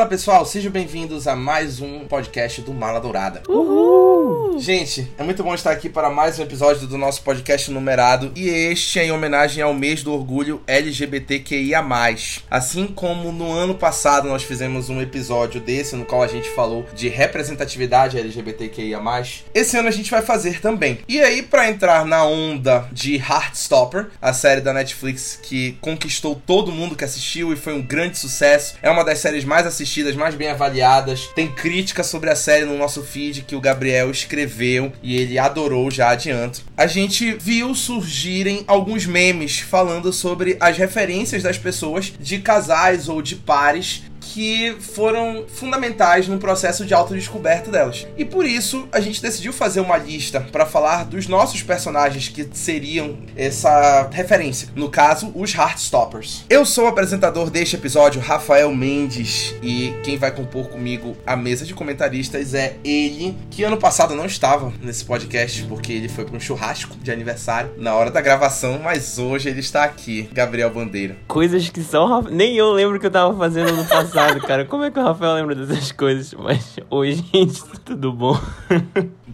Fala pessoal, sejam bem-vindos a mais um podcast do Mala Dourada. Uhul! Gente, é muito bom estar aqui para mais um episódio do nosso podcast numerado e este é em homenagem ao mês do orgulho LGBTQIA. Assim como no ano passado nós fizemos um episódio desse no qual a gente falou de representatividade LGBTQIA, esse ano a gente vai fazer também. E aí, para entrar na onda de Heartstopper, a série da Netflix que conquistou todo mundo que assistiu e foi um grande sucesso, é uma das séries mais assistidas assistidas, mais bem avaliadas. Tem crítica sobre a série no nosso feed que o Gabriel escreveu e ele adorou, já adianto. A gente viu surgirem alguns memes falando sobre as referências das pessoas de casais ou de pares que foram fundamentais no processo de autodescoberta delas. E por isso a gente decidiu fazer uma lista para falar dos nossos personagens que seriam essa referência. No caso, os Heartstoppers. Eu sou o apresentador deste episódio, Rafael Mendes, e quem vai compor comigo a mesa de comentaristas é ele, que ano passado não estava nesse podcast porque ele foi para um churrasco de aniversário na hora da gravação, mas hoje ele está aqui, Gabriel Bandeira. Coisas que só nem eu lembro que eu tava fazendo no passado engraçado, cara. Como é que o Rafael lembra dessas coisas? Mas, oi, gente, tudo bom?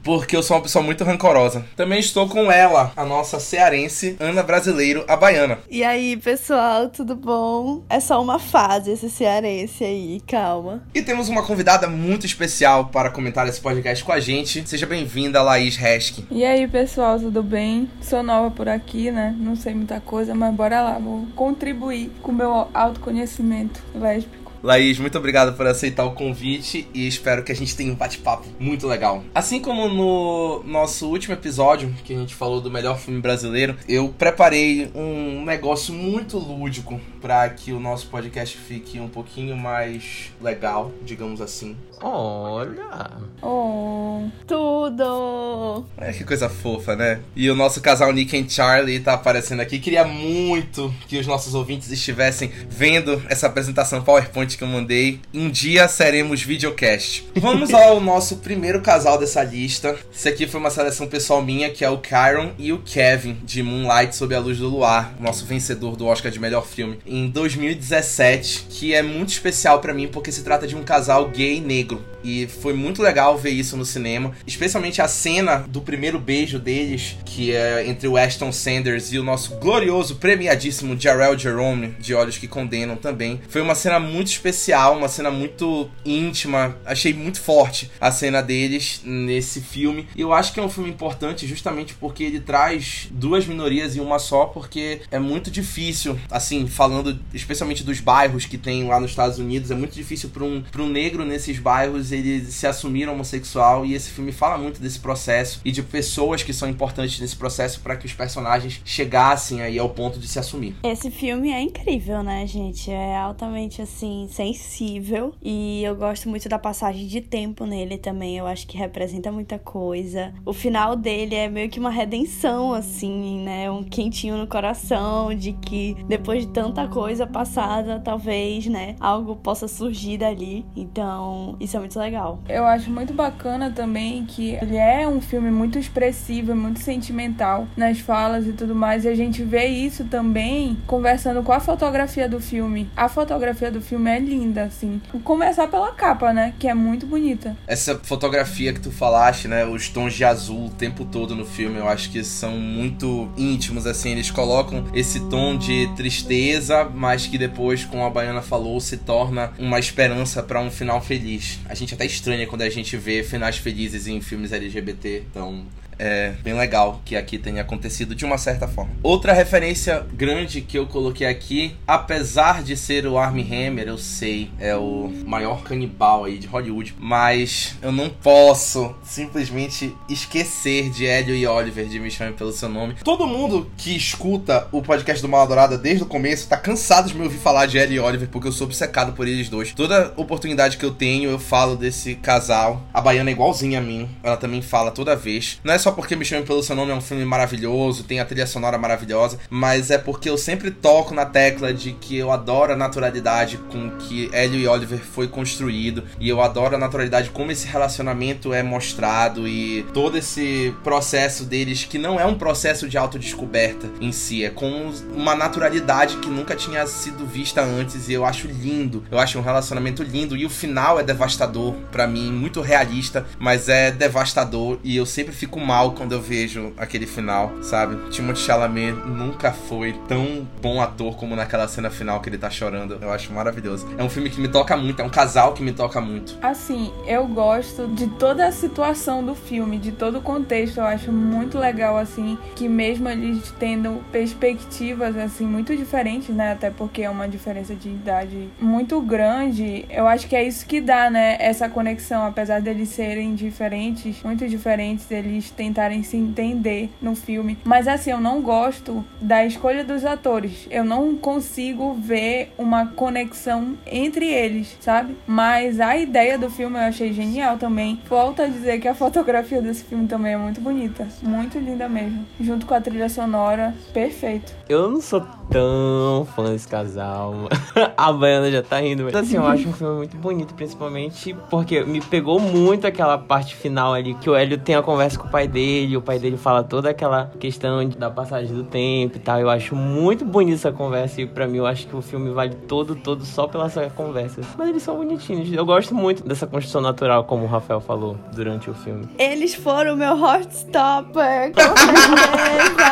Porque eu sou uma pessoa muito rancorosa. Também estou com ela, a nossa cearense, Ana Brasileiro, a baiana. E aí, pessoal, tudo bom? É só uma fase esse cearense aí, calma. E temos uma convidada muito especial para comentar esse podcast com a gente. Seja bem-vinda, Laís Resch. E aí, pessoal, tudo bem? Sou nova por aqui, né? Não sei muita coisa, mas bora lá, vou contribuir com o meu autoconhecimento lésbico. Laís, muito obrigado por aceitar o convite e espero que a gente tenha um bate-papo muito legal. Assim como no nosso último episódio, que a gente falou do melhor filme brasileiro, eu preparei um negócio muito lúdico para que o nosso podcast fique um pouquinho mais legal, digamos assim. Olha! Oh, tudo! É que coisa fofa, né? E o nosso casal Nick e Charlie tá aparecendo aqui. Queria muito que os nossos ouvintes estivessem vendo essa apresentação PowerPoint que eu mandei. Um dia seremos videocast. Vamos ao nosso primeiro casal dessa lista. Esse aqui foi uma seleção pessoal minha, que é o Kyron e o Kevin, de Moonlight Sob a Luz do Luar, nosso vencedor do Oscar de melhor filme, em 2017, que é muito especial para mim porque se trata de um casal gay negro negro. E foi muito legal ver isso no cinema. Especialmente a cena do primeiro beijo deles, que é entre o Ashton Sanders e o nosso glorioso, premiadíssimo Jarrell Jerome, de Olhos que Condenam também. Foi uma cena muito especial, uma cena muito íntima. Achei muito forte a cena deles nesse filme. E eu acho que é um filme importante justamente porque ele traz duas minorias em uma só, porque é muito difícil, assim, falando especialmente dos bairros que tem lá nos Estados Unidos, é muito difícil para um, um negro nesses bairros ele se assumiram homossexual e esse filme fala muito desse processo e de pessoas que são importantes nesse processo para que os personagens chegassem aí ao ponto de se assumir. Esse filme é incrível, né, gente? É altamente assim sensível e eu gosto muito da passagem de tempo nele também. Eu acho que representa muita coisa. O final dele é meio que uma redenção assim, né? Um quentinho no coração de que depois de tanta coisa passada, talvez, né, algo possa surgir dali. Então, isso é muito legal. Eu acho muito bacana também que ele é um filme muito expressivo, muito sentimental nas falas e tudo mais. E a gente vê isso também conversando com a fotografia do filme. A fotografia do filme é linda, assim. Começar pela capa, né? Que é muito bonita. Essa fotografia que tu falaste, né? Os tons de azul o tempo todo no filme, eu acho que são muito íntimos, assim. Eles colocam esse tom de tristeza, mas que depois, como a Baiana falou, se torna uma esperança para um final feliz a gente até estranha quando a gente vê finais felizes em filmes LGBT. Então, é bem legal que aqui tenha acontecido de uma certa forma. Outra referência grande que eu coloquei aqui, apesar de ser o Armie Hammer, eu sei, é o maior canibal aí de Hollywood, mas eu não posso simplesmente esquecer de Hélio e Oliver de Me Chame Pelo Seu Nome. Todo mundo que escuta o podcast do Mal Dourada desde o começo tá cansado de me ouvir falar de Hélio e Oliver porque eu sou obcecado por eles dois. Toda oportunidade que eu tenho, eu falo desse casal. A Baiana é igualzinha a mim, ela também fala toda vez. Não é só porque Me Chame Pelo Seu Nome é um filme maravilhoso, tem a trilha sonora maravilhosa, mas é porque eu sempre toco na tecla de que eu adoro a naturalidade com que Hélio e Oliver foi construído, e eu adoro a naturalidade como esse relacionamento é mostrado e todo esse processo deles que não é um processo de autodescoberta em si, é com uma naturalidade que nunca tinha sido vista antes e eu acho lindo. Eu acho um relacionamento lindo e o final é devastador para mim, muito realista, mas é devastador e eu sempre fico mal quando eu vejo aquele final, sabe? Timothée Chalamet nunca foi tão bom ator como naquela cena final que ele tá chorando. Eu acho maravilhoso. É um filme que me toca muito, é um casal que me toca muito. Assim, eu gosto de toda a situação do filme, de todo o contexto. Eu acho muito legal assim que mesmo eles tendo perspectivas assim muito diferentes, né? Até porque é uma diferença de idade muito grande. Eu acho que é isso que dá, né? Essa conexão, apesar deles serem diferentes, muito diferentes, eles tentarem se entender no filme. Mas assim, eu não gosto da escolha dos atores. Eu não consigo ver uma conexão entre eles, sabe? Mas a ideia do filme eu achei genial também. Volto a dizer que a fotografia desse filme também é muito bonita, muito linda mesmo. Junto com a trilha sonora, perfeito. Eu não sou tão fã desse casal. a Baiana já tá rindo. Mas assim, eu acho um filme muito bonito, principalmente porque me pegou muito aquela parte final ali, que o Hélio tem a conversa com o pai dele, o pai dele fala toda aquela questão da passagem do tempo e tal. Eu acho muito bonita essa conversa e pra mim eu acho que o filme vale todo, todo só pela essa conversa. Mas eles são bonitinhos. Eu gosto muito dessa construção natural, como o Rafael falou durante o filme. Eles foram o meu Heartstopper, com certeza.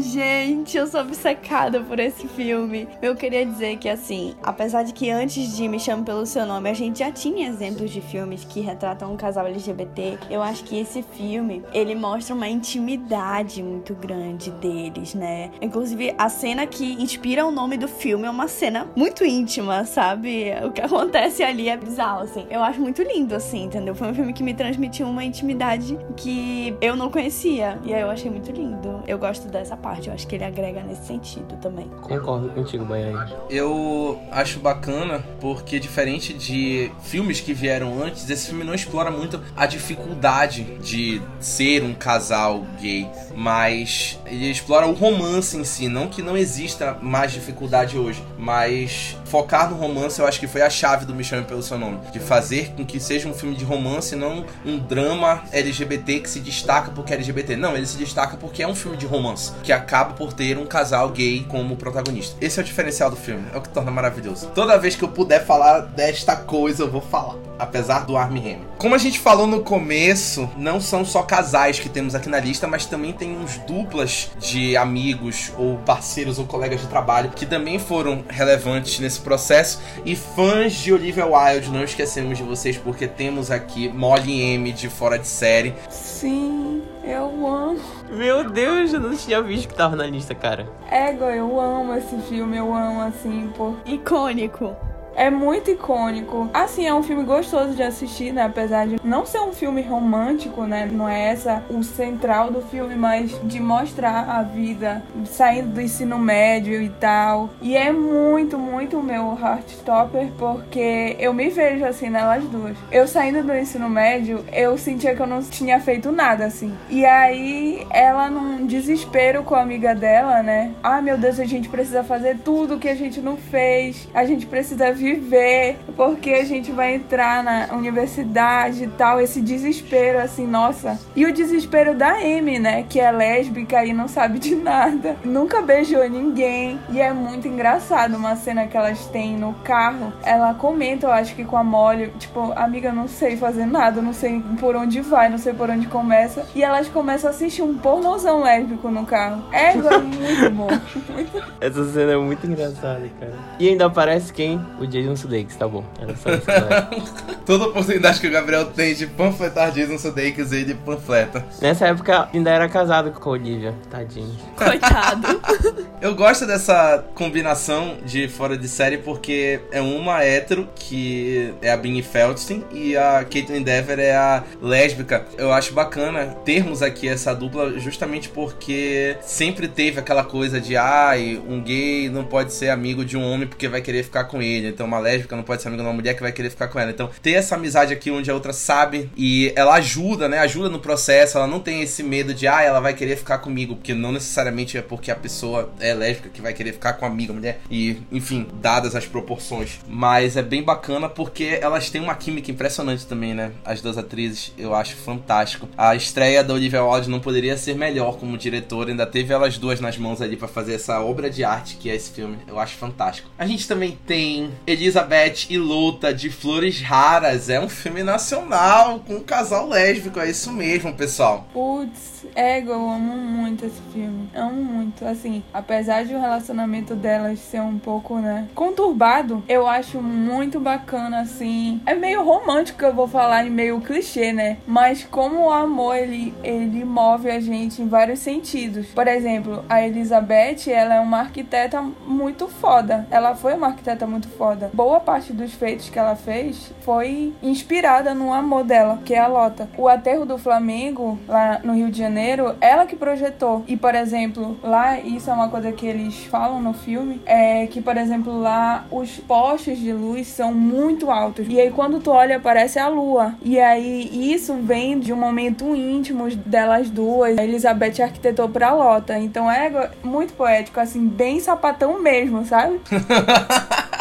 Gente, eu sou obcecada por esse filme. Eu queria dizer que, assim, apesar de que antes de Me Chame Pelo Seu Nome, a gente já tinha exemplos de filmes que retratam um casal LGBT, eu acho que esse filme, ele mostra uma intimidade muito grande deles, né? Inclusive, a cena que inspira o nome do filme é uma cena muito íntima, sabe? O que acontece ali é bizarro, assim. Eu acho muito lindo, assim, entendeu? Foi um filme que me transmitiu uma intimidade que eu não conhecia. E aí eu achei muito lindo. Eu gosto dessa parte. Eu acho que ele agrega nesse sentido também. Concordo contigo, Baiane. Eu acho bacana porque, diferente de filmes que vieram antes, esse filme não explora muito a dificuldade de ser um casal gay, mas ele explora o romance em si. Não que não exista mais dificuldade hoje, mas focar no romance eu acho que foi a chave do Me Chame Pelo Seu Nome. De fazer com que seja um filme de romance, não um drama LGBT que se destaca porque é LGBT. Não, ele se destaca porque é um filme de romance, que acaba por ter um casal gay como protagonista. Esse é o diferencial do filme, é o que torna maravilhoso. Toda vez que eu puder falar desta coisa, eu vou falar. Apesar do Armie Hammer. Como a gente falou no começo, não são só casais que temos aqui na lista, mas também tem uns duplas de amigos ou parceiros ou colegas de trabalho que também foram relevantes nesse processo. E fãs de Olivia Wilde, não esquecemos de vocês porque temos aqui Molly M de Fora de Série. Sim, eu amo. Meu Deus, eu não tinha visto que tava na lista, cara. Ego, eu amo esse filme, eu amo assim, por Icônico. É muito icônico. Assim, é um filme gostoso de assistir, né? Apesar de não ser um filme romântico, né? Não é essa o central do filme, mas de mostrar a vida saindo do ensino médio e tal. E é muito, muito meu Heartstopper, porque eu me vejo assim nelas duas. Eu saindo do ensino médio, eu sentia que eu não tinha feito nada, assim. E aí, ela num desespero com a amiga dela, né? Ai, meu Deus, a gente precisa fazer tudo que a gente não fez. A gente precisa viver, porque a gente vai entrar na universidade e tal, esse desespero assim, nossa. E o desespero da Amy, né, que é lésbica e não sabe de nada, nunca beijou ninguém, e é muito engraçado uma cena que elas têm no carro. Ela comenta, eu acho que com a Molly, tipo, amiga, não sei fazer nada, não sei por onde vai, não sei por onde começa, e elas começam a assistir um pornozão lésbico no carro. É, é muito bom. Essa cena é muito engraçada, cara. E ainda aparece quem? O Jason Sudeikis, tá bom. Era só isso. Toda oportunidade que o Gabriel tem de panfletar Jason Sudeikis, ele panfleta. Nessa época, ainda era casado com a Olivia. Tadinho. Coitado. Eu gosto dessa combinação de fora de série porque é uma hétero, que é a Binnie Feldstein, e a Caitlyn Dever é a lésbica. Eu acho bacana termos aqui essa dupla justamente porque sempre teve aquela coisa de ai, um gay não pode ser amigo de um homem porque vai querer ficar com ele. Então uma lésbica não pode ser amiga de uma mulher que vai querer ficar com ela. Então, ter essa amizade aqui onde a outra sabe e ela ajuda, né? Ajuda no processo, ela não tem esse medo de, ah, ela vai querer ficar comigo, porque não necessariamente é porque a pessoa é lésbica que vai querer ficar com a amiga mulher. E, enfim, dadas as proporções. Mas é bem bacana porque elas têm uma química impressionante também, né? As duas atrizes, eu acho fantástico. A estreia da Olivia Wilde não poderia ser melhor como diretora, ainda teve elas duas nas mãos ali para fazer essa obra de arte que é esse filme. Eu acho fantástico. A gente também tem Elizabeth e Luta de Flores Raras. É um filme nacional com um casal lésbico. É isso mesmo, pessoal. Putz, ego, eu amo muito esse filme. Amo muito. Assim, apesar de o relacionamento delas ser um pouco, né, conturbado, eu acho muito bacana, assim. É meio romântico, eu vou falar em meio clichê, né? Mas como o amor, ele, ele move a gente em vários sentidos. Por exemplo, a Elizabeth, ela é uma arquiteta muito foda. Ela foi uma arquiteta muito foda. Boa parte dos feitos que ela fez foi inspirada no amor dela, que é a Lota. O aterro do Flamengo, lá no Rio de Janeiro, ela que projetou. E, por exemplo, lá, isso é uma coisa que eles falam no filme, é que, por exemplo, lá os postes de luz são muito altos. E aí, quando tu olha, parece a lua. E aí, isso vem de um momento íntimo delas duas. A Elizabeth arquitetou pra Lota. Então é muito poético, assim, bem sapatão mesmo, sabe?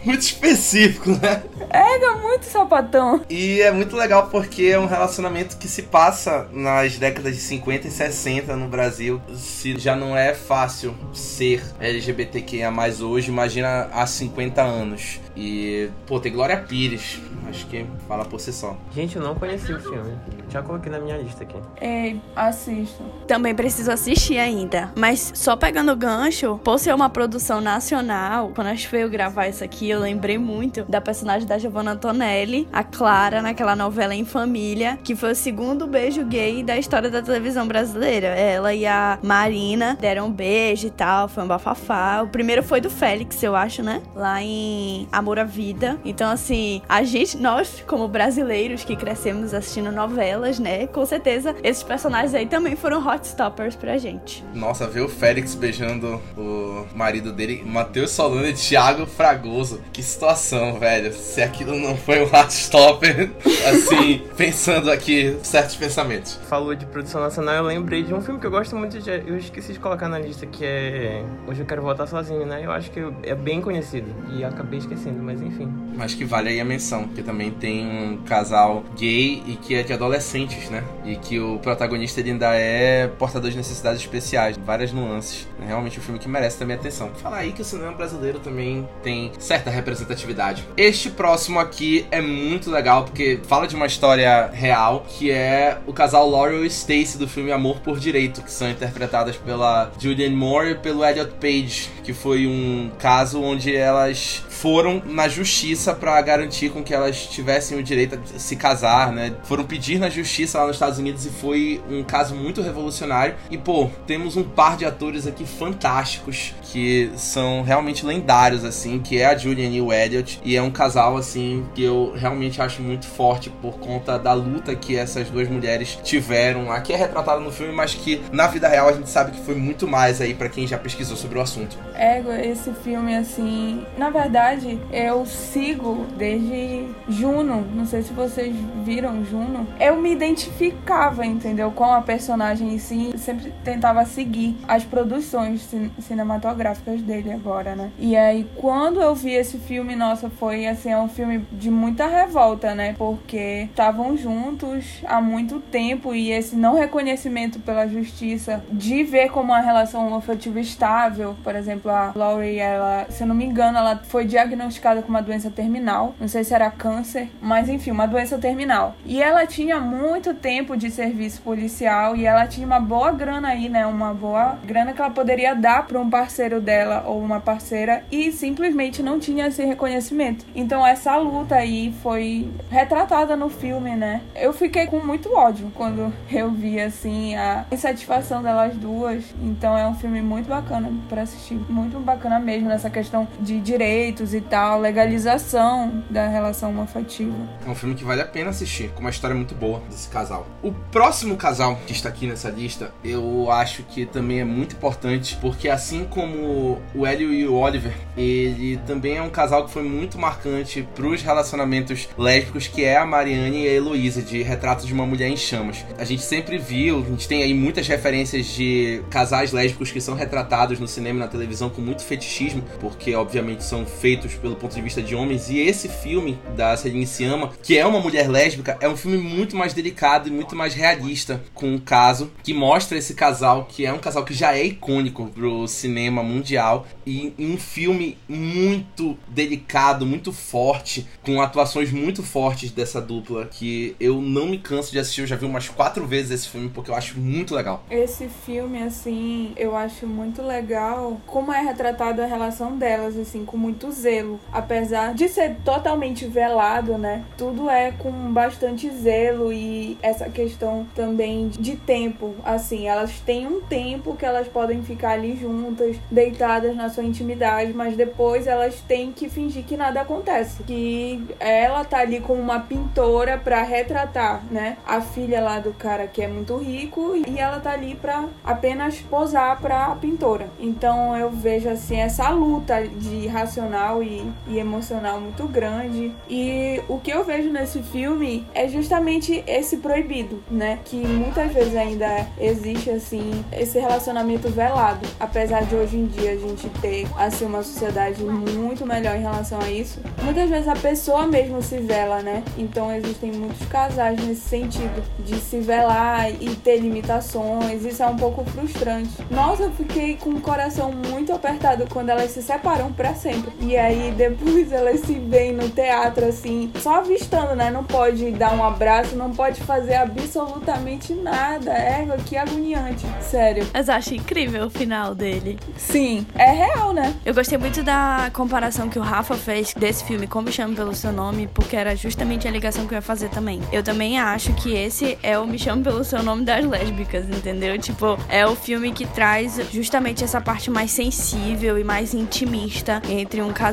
muito específico, né? É, muito sapatão. E é muito legal porque é um relacionamento que se passa nas décadas de 50 e 60 no Brasil. Se já não é fácil ser LGBTQIA mais hoje, imagina há 50 anos. E, pô, tem Glória Pires. Acho que fala por si só. Gente, eu não conheci o filme. Já coloquei na minha lista aqui. É, assisto. Também preciso assistir ainda. Mas só pegando o gancho, por ser uma produção nacional, quando a gente veio gravar isso aqui, eu lembrei muito da personagem da Giovanna Antonelli, a Clara, naquela novela Em Família, que foi o segundo beijo gay da história da televisão brasileira. Ela e a Marina deram um beijo e tal, foi um bafafá. O primeiro foi do Félix, eu acho, né? Lá em Amor à Vida. Então, assim, a gente, nós, como brasileiros que crescemos assistindo novelas, né? Com certeza, esses personagens aí também foram hot stoppers pra gente. Nossa, ver o Félix beijando o marido dele, Matheus Solano e Thiago Fragoso. Que situação, velho. Se aquilo não foi um hot stopper, assim, pensando aqui certos pensamentos. Falou de produção nacional, eu lembrei de um filme que eu gosto muito de. Eu esqueci de colocar na lista, que é. Hoje eu quero voltar sozinho, né? Eu acho que é bem conhecido. E acabei esquecendo, mas enfim. Mas que vale aí a menção, porque também tem um casal gay e que é de adolescentes, né? E que o protagonista ainda é portador de necessidades especiais, várias nuances. É realmente um filme que merece também atenção. Falar aí que o cinema brasileiro também tem certa representatividade. Este próximo aqui é muito legal porque fala de uma história real, que é o casal Laurel e Stacy do filme Amor por Direito, que são interpretadas pela Julianne Moore e pelo Elliot Page, que foi um caso onde elas foram na justiça para garantir com que elas tivessem o direito a se casar, né? Foram pedir na justiça lá nos Estados Unidos e foi um caso muito revolucionário. E pô, temos um par de atores aqui fantásticos que são realmente lendários assim, que é a Julian e o Elliot, e é um casal assim que eu realmente acho muito forte por conta da luta que essas duas mulheres tiveram. Aqui é retratado no filme, mas que na vida real a gente sabe que foi muito mais aí para quem já pesquisou sobre o assunto. É, esse filme assim, na verdade verdade, eu sigo desde Juno. Não sei se vocês viram Juno. Eu me identificava, entendeu? Com a personagem em si. Sempre tentava seguir as produções cin cinematográficas dele agora, né? E aí, quando eu vi esse filme, nossa, foi assim, é um filme de muita revolta, né? Porque estavam juntos há muito tempo e esse não reconhecimento pela justiça de ver como uma relação afetiva estável, por exemplo, a Laurie, ela, se eu não me engano, ela foi de diagnosticada com uma doença terminal. Não sei se era câncer, mas enfim, uma doença terminal. E ela tinha muito tempo de serviço policial e ela tinha uma boa grana aí, né? Uma boa grana que ela poderia dar para um parceiro dela ou uma parceira e simplesmente não tinha esse reconhecimento. Então essa luta aí foi retratada no filme, né? Eu fiquei com muito ódio quando eu vi assim a insatisfação delas duas. Então é um filme muito bacana para assistir, muito bacana mesmo nessa questão de direitos e tal, legalização da relação homoafetiva. É um filme que vale a pena assistir, com uma história muito boa desse casal. O próximo casal que está aqui nessa lista, eu acho que também é muito importante, porque assim como o Hélio e o Oliver, ele também é um casal que foi muito marcante para os relacionamentos lésbicos, que é a Mariane e a Heloísa, de Retrato de uma Mulher em Chamas. A gente sempre viu, a gente tem aí muitas referências de casais lésbicos que são retratados no cinema e na televisão com muito fetichismo, porque obviamente são feitos pelo ponto de vista de homens, e esse filme da Celine Sciamma, que é uma mulher lésbica, é um filme muito mais delicado e muito mais realista com o caso, que mostra esse casal, que é um casal que já é icônico pro cinema mundial, e um filme muito delicado, muito forte, com atuações muito fortes dessa dupla, que eu não me canso de assistir, eu já vi umas quatro vezes esse filme, porque eu acho muito legal. Esse filme, assim, eu acho muito legal como é retratada a relação delas, assim, com muito zelo. Apesar de ser totalmente velado, né? Tudo é com bastante zelo e essa questão também de tempo. Assim, elas têm um tempo que elas podem ficar ali juntas, deitadas na sua intimidade, mas depois elas têm que fingir que nada acontece. Que ela tá ali como uma pintora para retratar, né? A filha lá do cara que é muito rico e ela tá ali para apenas posar para a pintora. Então eu vejo assim essa luta de racional e, e emocional muito grande. E o que eu vejo nesse filme é justamente esse proibido, né? Que muitas vezes ainda existe assim esse relacionamento velado, apesar de hoje em dia a gente ter assim uma sociedade muito melhor em relação a isso. Muitas vezes a pessoa mesmo se vela, né? Então existem muitos casais nesse sentido de se velar e ter limitações. Isso é um pouco frustrante. Nossa, eu fiquei com o coração muito apertado quando elas se separam para sempre. E aí depois elas se veem no teatro assim, só avistando, né? Não pode dar um abraço, não pode fazer absolutamente nada. É, que agoniante. Sério. Mas acho incrível o final dele. Sim, é real, né? Eu gostei muito da comparação que o Rafa fez desse filme com Me Chame Pelo Seu Nome, porque era justamente a ligação que eu ia fazer também. Eu também acho que esse é o Me Chame Pelo Seu Nome das lésbicas, entendeu? Tipo, é o filme que traz justamente essa parte mais sensível e mais intimista entre um casal.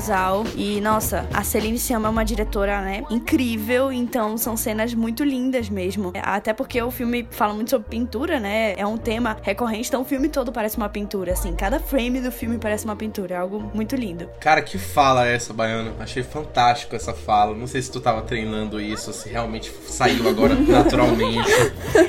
E, nossa, a Celine Sciamma é uma diretora, né, incrível, então são cenas muito lindas mesmo. Até porque o filme fala muito sobre pintura, né? É um tema recorrente, então o filme todo parece uma pintura, assim. Cada frame do filme parece uma pintura, é algo muito lindo. Cara, que fala essa, Baiano? Achei fantástico essa fala. Não sei se tu tava treinando isso, se realmente saiu agora naturalmente.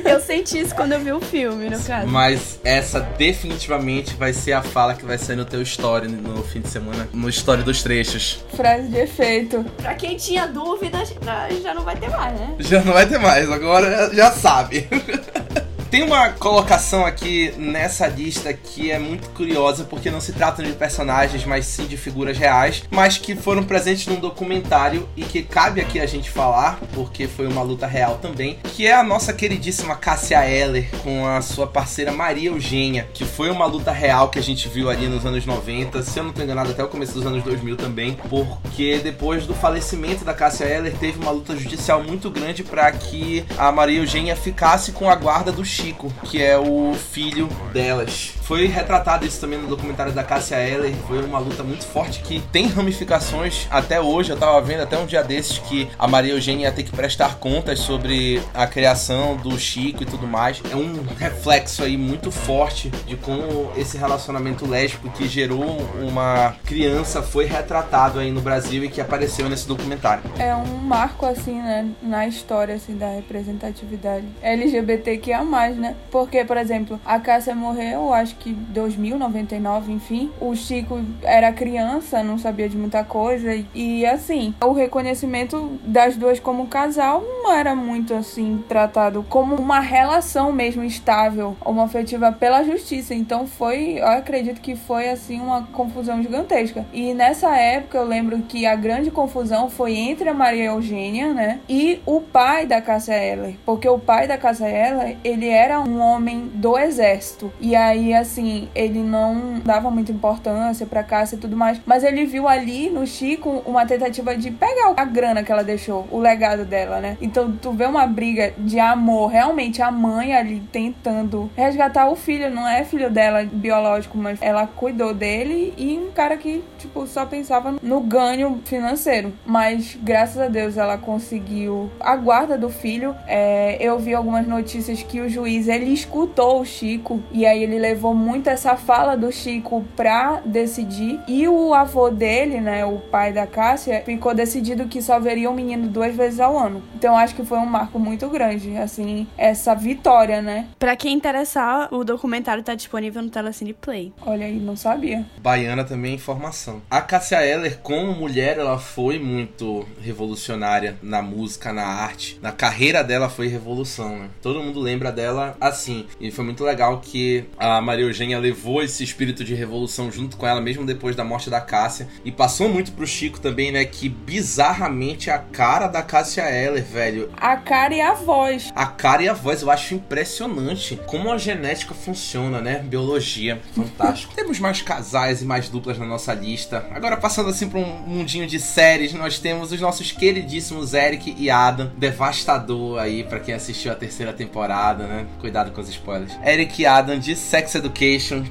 eu senti isso quando eu vi o filme, no caso. Mas essa definitivamente vai ser a fala que vai sair no teu story no fim de semana, no story dos trechos. Frase de efeito. Pra quem tinha dúvidas, já não vai ter mais, né? Já não vai ter mais, agora já sabe. Tem uma colocação aqui nessa lista que é muito curiosa, porque não se trata de personagens, mas sim de figuras reais, mas que foram presentes num documentário e que cabe aqui a gente falar, porque foi uma luta real também, que é a nossa queridíssima Cássia Eller com a sua parceira Maria Eugênia, que foi uma luta real que a gente viu ali nos anos 90, se eu não tô enganado, até o começo dos anos 2000 também, porque depois do falecimento da Cássia Eller, teve uma luta judicial muito grande para que a Maria Eugênia ficasse com a guarda do Chico, que é o filho delas. Foi retratado isso também no documentário da Cássia Eller. Foi uma luta muito forte que tem ramificações até hoje. Eu tava vendo até um dia desses que a Maria Eugênia ia ter que prestar contas sobre a criação do Chico e tudo mais. É um reflexo aí muito forte de como esse relacionamento lésbico que gerou uma criança foi retratado aí no Brasil e que apareceu nesse documentário. É um marco assim, né, na história assim da representatividade LGBTQIA+, né? Porque, por exemplo, a Cássia morreu, acho que 2099, enfim. O Chico era criança, não sabia de muita coisa. E assim, o reconhecimento das duas como casal não era muito assim tratado como uma relação mesmo estável, uma afetiva pela justiça. Então foi, eu acredito que foi assim uma confusão gigantesca. E nessa época eu lembro que a grande confusão foi entre a Maria Eugênia, né, e o pai da Cássia Eller, porque o pai da Cássia Eller, ele era um homem do exército. E aí assim, ele não dava muita importância pra Cássia e tudo mais, mas ele viu ali no Chico uma tentativa de pegar a grana que ela deixou, o legado dela, né? Então tu vê uma briga de amor, realmente a mãe ali tentando resgatar o filho, não é filho dela biológico, mas ela cuidou dele e um cara que, tipo, só pensava no ganho financeiro. Mas graças a Deus ela conseguiu a guarda do filho. É, eu vi algumas notícias que o juiz ele escutou o Chico e aí ele levou muito essa fala do Chico pra decidir. E o avô dele, né, o pai da Cássia, ficou decidido que só veria o menino duas vezes ao ano. Então acho que foi um marco muito grande, assim, essa vitória, né? Pra quem interessar, o documentário tá disponível no Telecine Play. Olha aí, não sabia. Baiana também é informação. A Cássia Eller, como mulher, ela foi muito revolucionária na música, na arte. Na carreira dela foi revolução, né? Todo mundo lembra dela assim. E foi muito legal que a Maria Eugênia levou esse espírito de revolução junto com ela, mesmo depois da morte da Cássia. E passou muito pro Chico também, né? Que bizarramente a cara da Cássia Eller, velho. A cara e a voz. A cara e a voz, eu acho impressionante como a genética funciona, né? Biologia, fantástico. temos mais casais e mais duplas na nossa lista. Agora, passando assim pra um mundinho de séries, nós temos os nossos queridíssimos Eric e Adam. Devastador aí para quem assistiu a terceira temporada, né? Cuidado com os spoilers. Eric e Adam de Sex Education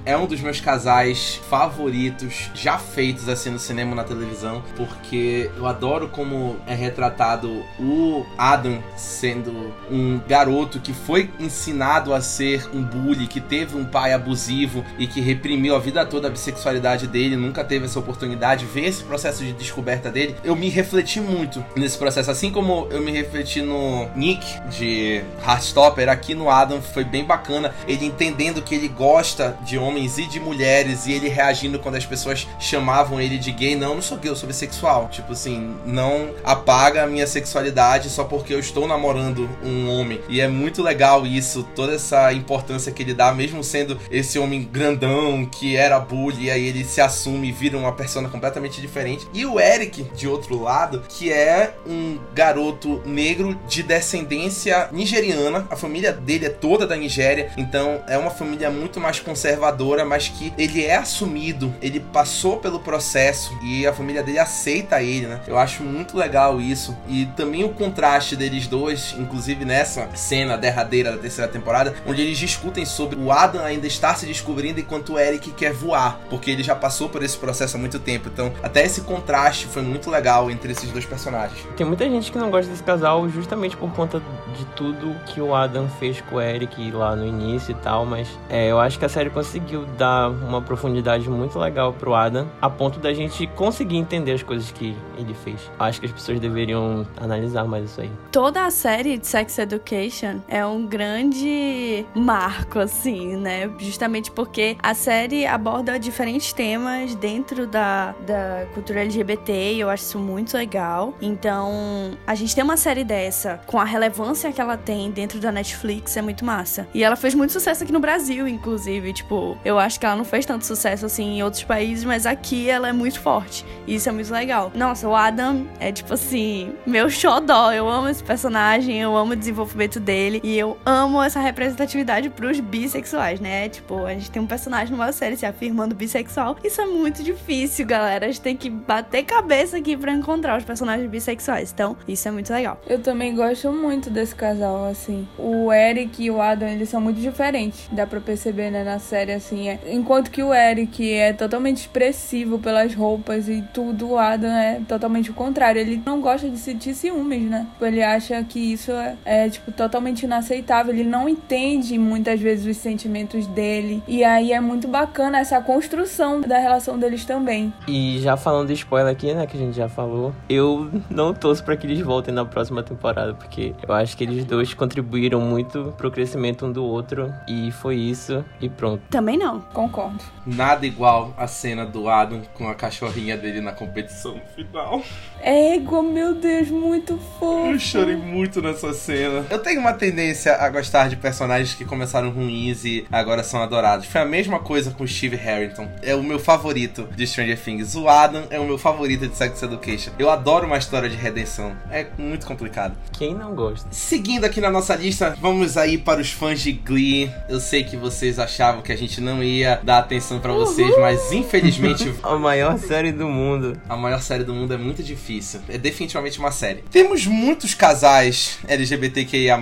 é um dos meus casais favoritos já feitos assim no cinema na televisão, porque eu adoro como é retratado o Adam sendo um garoto que foi ensinado a ser um bully, que teve um pai abusivo e que reprimiu a vida toda a bissexualidade dele, nunca teve essa oportunidade, ver esse processo de descoberta dele. Eu me refleti muito nesse processo, assim como eu me refleti no Nick de Heartstopper, aqui no Adam foi bem bacana, ele entendendo que ele gosta de homens e de mulheres e ele reagindo quando as pessoas chamavam ele de gay, não, não sou gay, eu sou bissexual. Tipo assim, não apaga a minha sexualidade só porque eu estou namorando um homem. E é muito legal isso, toda essa importância que ele dá, mesmo sendo esse homem grandão que era bully, e aí ele se assume e vira uma persona completamente diferente. E o Eric, de outro lado, que é um garoto negro de descendência nigeriana. A família dele é toda da Nigéria, então é uma família muito mais conservadora, mas que ele é assumido, ele passou pelo processo e a família dele aceita ele, né? Eu acho muito legal isso. E também o contraste deles dois, inclusive nessa cena derradeira da terceira temporada, onde eles discutem sobre o Adam ainda estar se descobrindo enquanto o Eric quer voar, porque ele já passou por esse processo há muito tempo. Então, até esse contraste foi muito legal entre esses dois personagens. Tem muita gente que não gosta desse casal justamente por conta de tudo que o Adam fez com o Eric lá no início e tal, mas é, eu acho que a série conseguiu dar uma profundidade muito legal pro Adam, a ponto da gente conseguir entender as coisas que ele fez. Acho que as pessoas deveriam analisar mais isso aí. Toda a série de Sex Education é um grande marco, assim, né? Justamente porque a série aborda diferentes temas dentro da, da cultura LGBT e eu acho isso muito legal. Então, a gente tem uma série dessa com a relevância que ela tem dentro da Netflix é muito massa. E ela fez muito sucesso aqui no Brasil, inclusive. Tipo, eu acho que ela não fez tanto sucesso assim em outros países, mas aqui ela é muito forte. E isso é muito legal. Nossa, o Adam é tipo assim, meu xodó. Eu amo esse personagem, eu amo o desenvolvimento dele e eu amo essa representatividade pros bissexuais, né? Tipo, a gente tem um personagem numa série se afirmando bissexual. Isso é muito difícil, galera. A gente tem que bater cabeça aqui para encontrar os personagens bissexuais. Então, isso é muito legal. Eu também gosto muito desse casal, assim. O Eric e o Adam, eles são muito diferentes. Dá pra perceber, né, na série, assim. É. Enquanto que o Eric é totalmente expressivo pelas roupas e tudo, o Adam é totalmente o contrário. Ele não gosta de sentir ciúmes, né? Ele acha que isso é, é tipo, totalmente inaceitável. Ele não entende muitas vezes os sentimentos dele. E aí é muito bacana essa construção da relação deles também. E já falando de spoiler aqui, né, que a gente já falou, eu não torço para que eles voltem na próxima temporada, porque eu acho que eles dois contribuíram muito pro crescimento um do outro e foi isso e pronto. Também não. Concordo. Nada igual a cena do Adam com a cachorrinha dele na competição no final. Égua, meu Deus, muito fofo. Eu chorei muito nessa cena. Eu tenho uma tendência a gostar de personagens que começaram ruins e agora são adorados. Foi a mesma coisa com o Steve Harrington. É o meu favorito de Stranger Things. O Adam é o meu favorito de Sex Education. Eu adoro uma história de redenção. É muito complicado. Quem não gosta? Seguindo aqui na nossa lista, vamos aí para os fãs de Glee. Eu sei que vocês acharam achavam que a gente não ia dar atenção para vocês, mas infelizmente A maior série do mundo. a maior série do mundo é muito difícil. É definitivamente uma série. Temos muitos casais LGBTQIA+,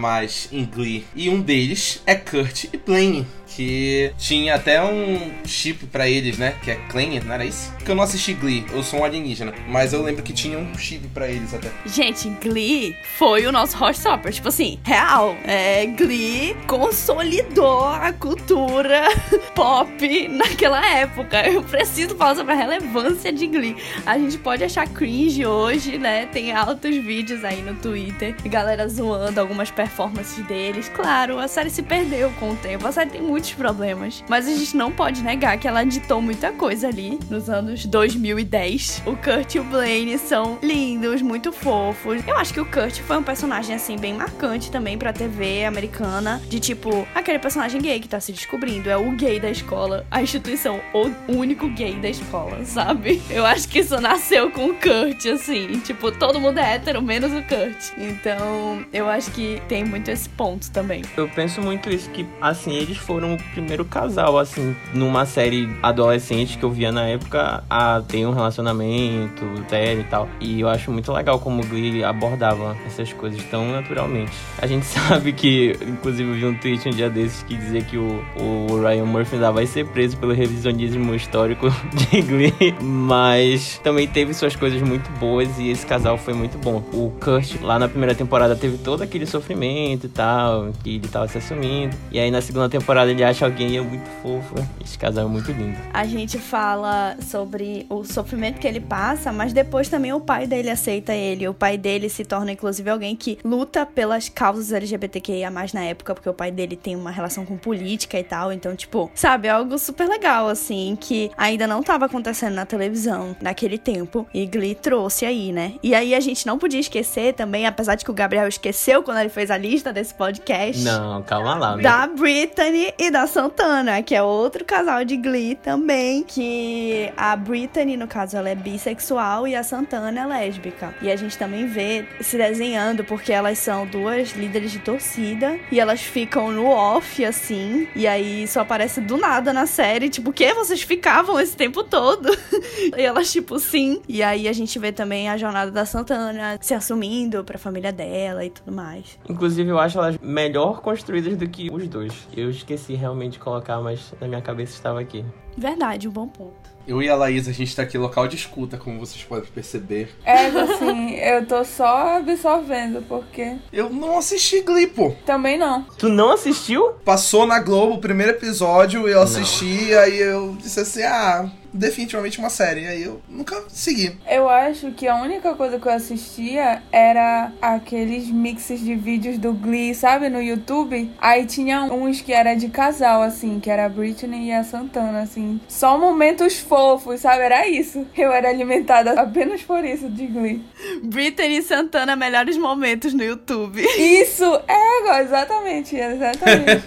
em Glee, e um deles é Kurt e Blaine. Que tinha até um chip pra eles, né? Que é Klein, não era isso? Porque eu não assisti Glee, eu sou um alienígena. Mas eu lembro que tinha um chip pra eles até. Gente, Glee foi o nosso Heartstopper. Tipo assim, real. É, Glee consolidou a cultura pop naquela época. Eu preciso falar sobre a relevância de Glee. A gente pode achar cringe hoje, né? Tem altos vídeos aí no Twitter. Galera zoando algumas performances deles. Claro, a série se perdeu com o tempo. A série tem muitos problemas. Mas a gente não pode negar que ela ditou muita coisa ali nos anos 2010. O Kurt e o Blaine são lindos, muito fofos. Eu acho que o Kurt foi um personagem, assim, bem marcante também pra TV americana. De tipo, aquele personagem gay que tá se descobrindo. É o gay da escola. A instituição, o único gay da escola, sabe? Eu acho que isso nasceu com o Kurt, assim. Tipo, todo mundo é hétero, menos o Kurt. Então, eu acho que tem muito esse ponto também. Eu penso muito isso, que, assim, eles foram primeiro casal, assim, numa série adolescente que eu via na época, a ter um relacionamento sério e tal. E eu acho muito legal como o Glee abordava essas coisas tão naturalmente. A gente sabe que, inclusive, eu vi um tweet um dia desses que dizia que o, o Ryan Murphy ainda vai ser preso pelo revisionismo histórico de Glee, mas também teve suas coisas muito boas e esse casal foi muito bom. O Kurt, lá na primeira temporada, teve todo aquele sofrimento e tal, que ele tava se assumindo. E aí na segunda temporada ele acha alguém é muito fofo. Esse casal é muito lindo. A gente fala sobre o sofrimento que ele passa, mas depois também o pai dele aceita ele. O pai dele se torna, inclusive, alguém que luta pelas causas LGBTQIA na época, porque o pai dele tem uma relação com política e tal. Então, tipo, sabe, é algo super legal, assim, que ainda não tava acontecendo na televisão naquele tempo. E Glee trouxe aí, né? E aí a gente não podia esquecer também, apesar de que o Gabriel esqueceu quando ele fez a lista desse podcast. Não, calma lá. Da Brittany e da Santana, que é outro casal de Glee também. Que a Brittany, no caso, ela é bissexual e a Santana é lésbica. E a gente também vê se desenhando, porque elas são duas líderes de torcida e elas ficam no off, assim. E aí só aparece do nada na série, tipo, o que? Vocês ficavam esse tempo todo? e elas, tipo, sim. E aí a gente vê também a jornada da Santana se assumindo pra família dela e tudo mais. Inclusive, eu acho elas melhor construídas do que os dois. Eu esqueci realmente colocar, mas na minha cabeça estava aqui. Verdade, um bom ponto. Eu e a Laís, a gente tá aqui local de escuta, como vocês podem perceber. É, assim, eu tô só absorvendo, porque Eu não assisti Glee, pô. também não. Tu não assistiu? Passou na Globo o primeiro episódio, eu assisti, aí eu disse assim, ah, definitivamente uma série. Aí eu nunca segui. Eu acho que a única coisa que eu assistia era aqueles mixes de vídeos do Glee, sabe, no YouTube. Aí tinha uns que era de casal, assim, que era a Britney e a Santana, assim. Só momentos fofos, sabe? Era isso. Eu era alimentada apenas por isso de Glee. Britney e Santana, melhores momentos no YouTube. Isso! É, exatamente, exatamente.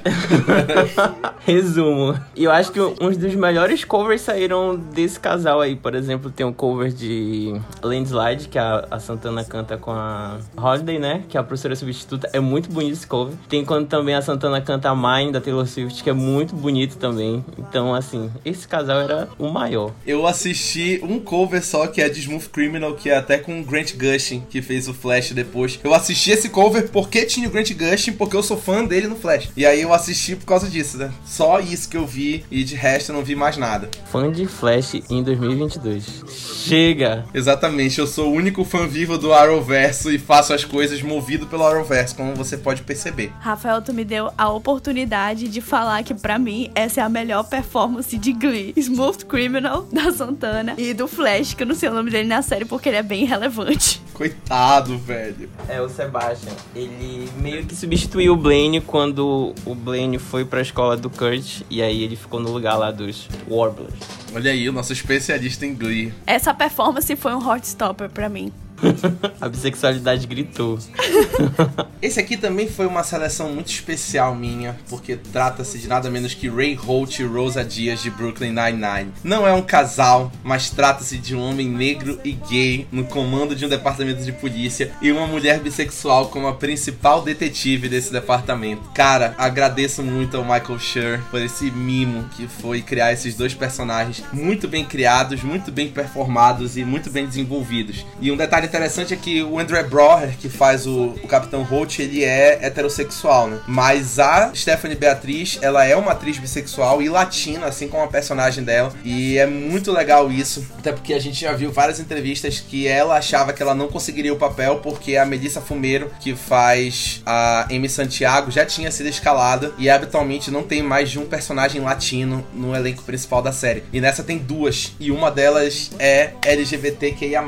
Resumo. E eu acho que uns dos melhores covers saíram desse casal aí. Por exemplo, tem um cover de Landslide, que a, a Santana canta com a Holiday, né? Que é a professora substituta. É muito bonito esse cover. Tem quando também a Santana canta a Mine, da Taylor Swift, que é muito bonito também. Então, assim, esse casal era o maior. Eu assisti um cover só, que é de Smooth Criminal, que é até com o Grant Gustin, que fez o Flash depois. Eu assisti esse cover porque tinha o Grant Gustin, porque eu sou fã dele no Flash. E aí eu assisti por causa disso, né? Só isso que eu vi, e de resto eu não vi mais nada. Fã de Flash em 2022. Chega! Exatamente, eu sou o único fã vivo do Arrowverso e faço as coisas movido pelo Arrowverso, como você pode perceber. Rafael, tu me deu a oportunidade de falar que pra mim essa é a melhor performance de Glee. Smooth Criminal da Santana e do Flash, que eu não sei o nome dele na série porque ele é bem relevante. Coitado, velho. É, o Sebastian. Ele meio que substituiu o Blaine quando o Blaine foi pra escola do Kurt. E aí ele ficou no lugar lá dos Warblers. Olha aí, o nosso especialista em Glee. Essa performance foi um hot stopper pra mim. a bissexualidade gritou. Esse aqui também foi uma seleção muito especial minha, porque trata-se de nada menos que Ray Holt e Rosa Dias de Brooklyn Nine-Nine. Não é um casal, mas trata-se de um homem negro e gay no comando de um departamento de polícia e uma mulher bissexual como a principal detetive desse departamento. Cara, agradeço muito ao Michael Schur por esse mimo que foi criar esses dois personagens muito bem criados, muito bem performados e muito bem desenvolvidos. E um detalhe interessante é que o André Broher, que faz o, o Capitão Holt, ele é heterossexual, né? Mas a Stephanie Beatriz, ela é uma atriz bissexual e latina, assim como a personagem dela. E é muito legal isso, até porque a gente já viu várias entrevistas que ela achava que ela não conseguiria o papel porque a Melissa Fumeiro, que faz a Amy Santiago, já tinha sido escalada e habitualmente não tem mais de um personagem latino no elenco principal da série. E nessa tem duas, e uma delas é LGBTQIA+.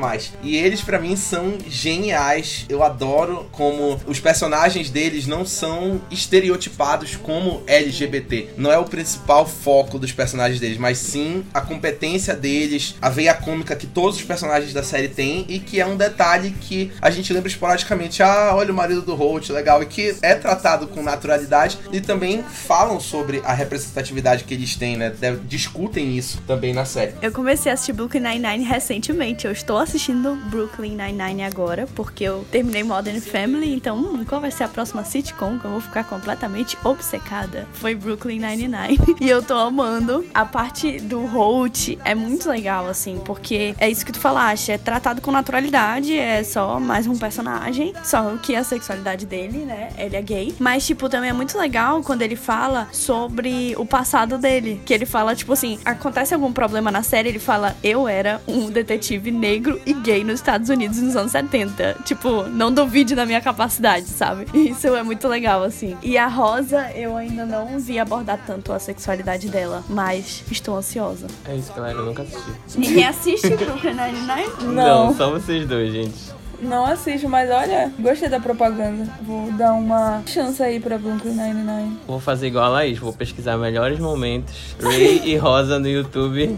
E eles para mim são geniais. Eu adoro como os personagens deles não são estereotipados como LGBT. Não é o principal foco dos personagens deles, mas sim a competência deles, a veia cômica que todos os personagens da série têm e que é um detalhe que a gente lembra esporadicamente. Ah, olha o marido do Holt, legal, e que é tratado com naturalidade e também falam sobre a representatividade que eles têm, né? Discutem isso também na série. Eu comecei a assistir Brooklyn Nine-Nine recentemente. Eu estou assistindo Brooklyn Nine-Nine agora, porque eu terminei Modern Family, então hum, qual vai ser a próxima sitcom que eu vou ficar completamente obcecada? Foi Brooklyn Nine-Nine. e eu tô amando. A parte do Holt é muito legal, assim, porque é isso que tu falaste, é tratado com naturalidade, é só mais um personagem, só que a sexualidade dele, né? Ele é gay. Mas, tipo, também é muito legal quando ele fala sobre o passado dele. Que ele fala, tipo assim, acontece algum problema na série, ele fala, eu era um detetive negro e gay nos Estados Unidos nos anos 70. Tipo, não duvide da minha capacidade, sabe? Isso é muito legal, assim. E a Rosa, eu ainda não vi abordar tanto a sexualidade dela, mas estou ansiosa. É isso, galera, eu nunca assisti. Ninguém assiste Brooklyn Nine-Nine? Não. não, só vocês dois, gente. Não assisto, mas olha, gostei da propaganda. Vou dar uma chance aí pra Brooklyn Nine-Nine. Vou fazer igual a Laís, vou pesquisar melhores momentos. Ray e Rosa no YouTube.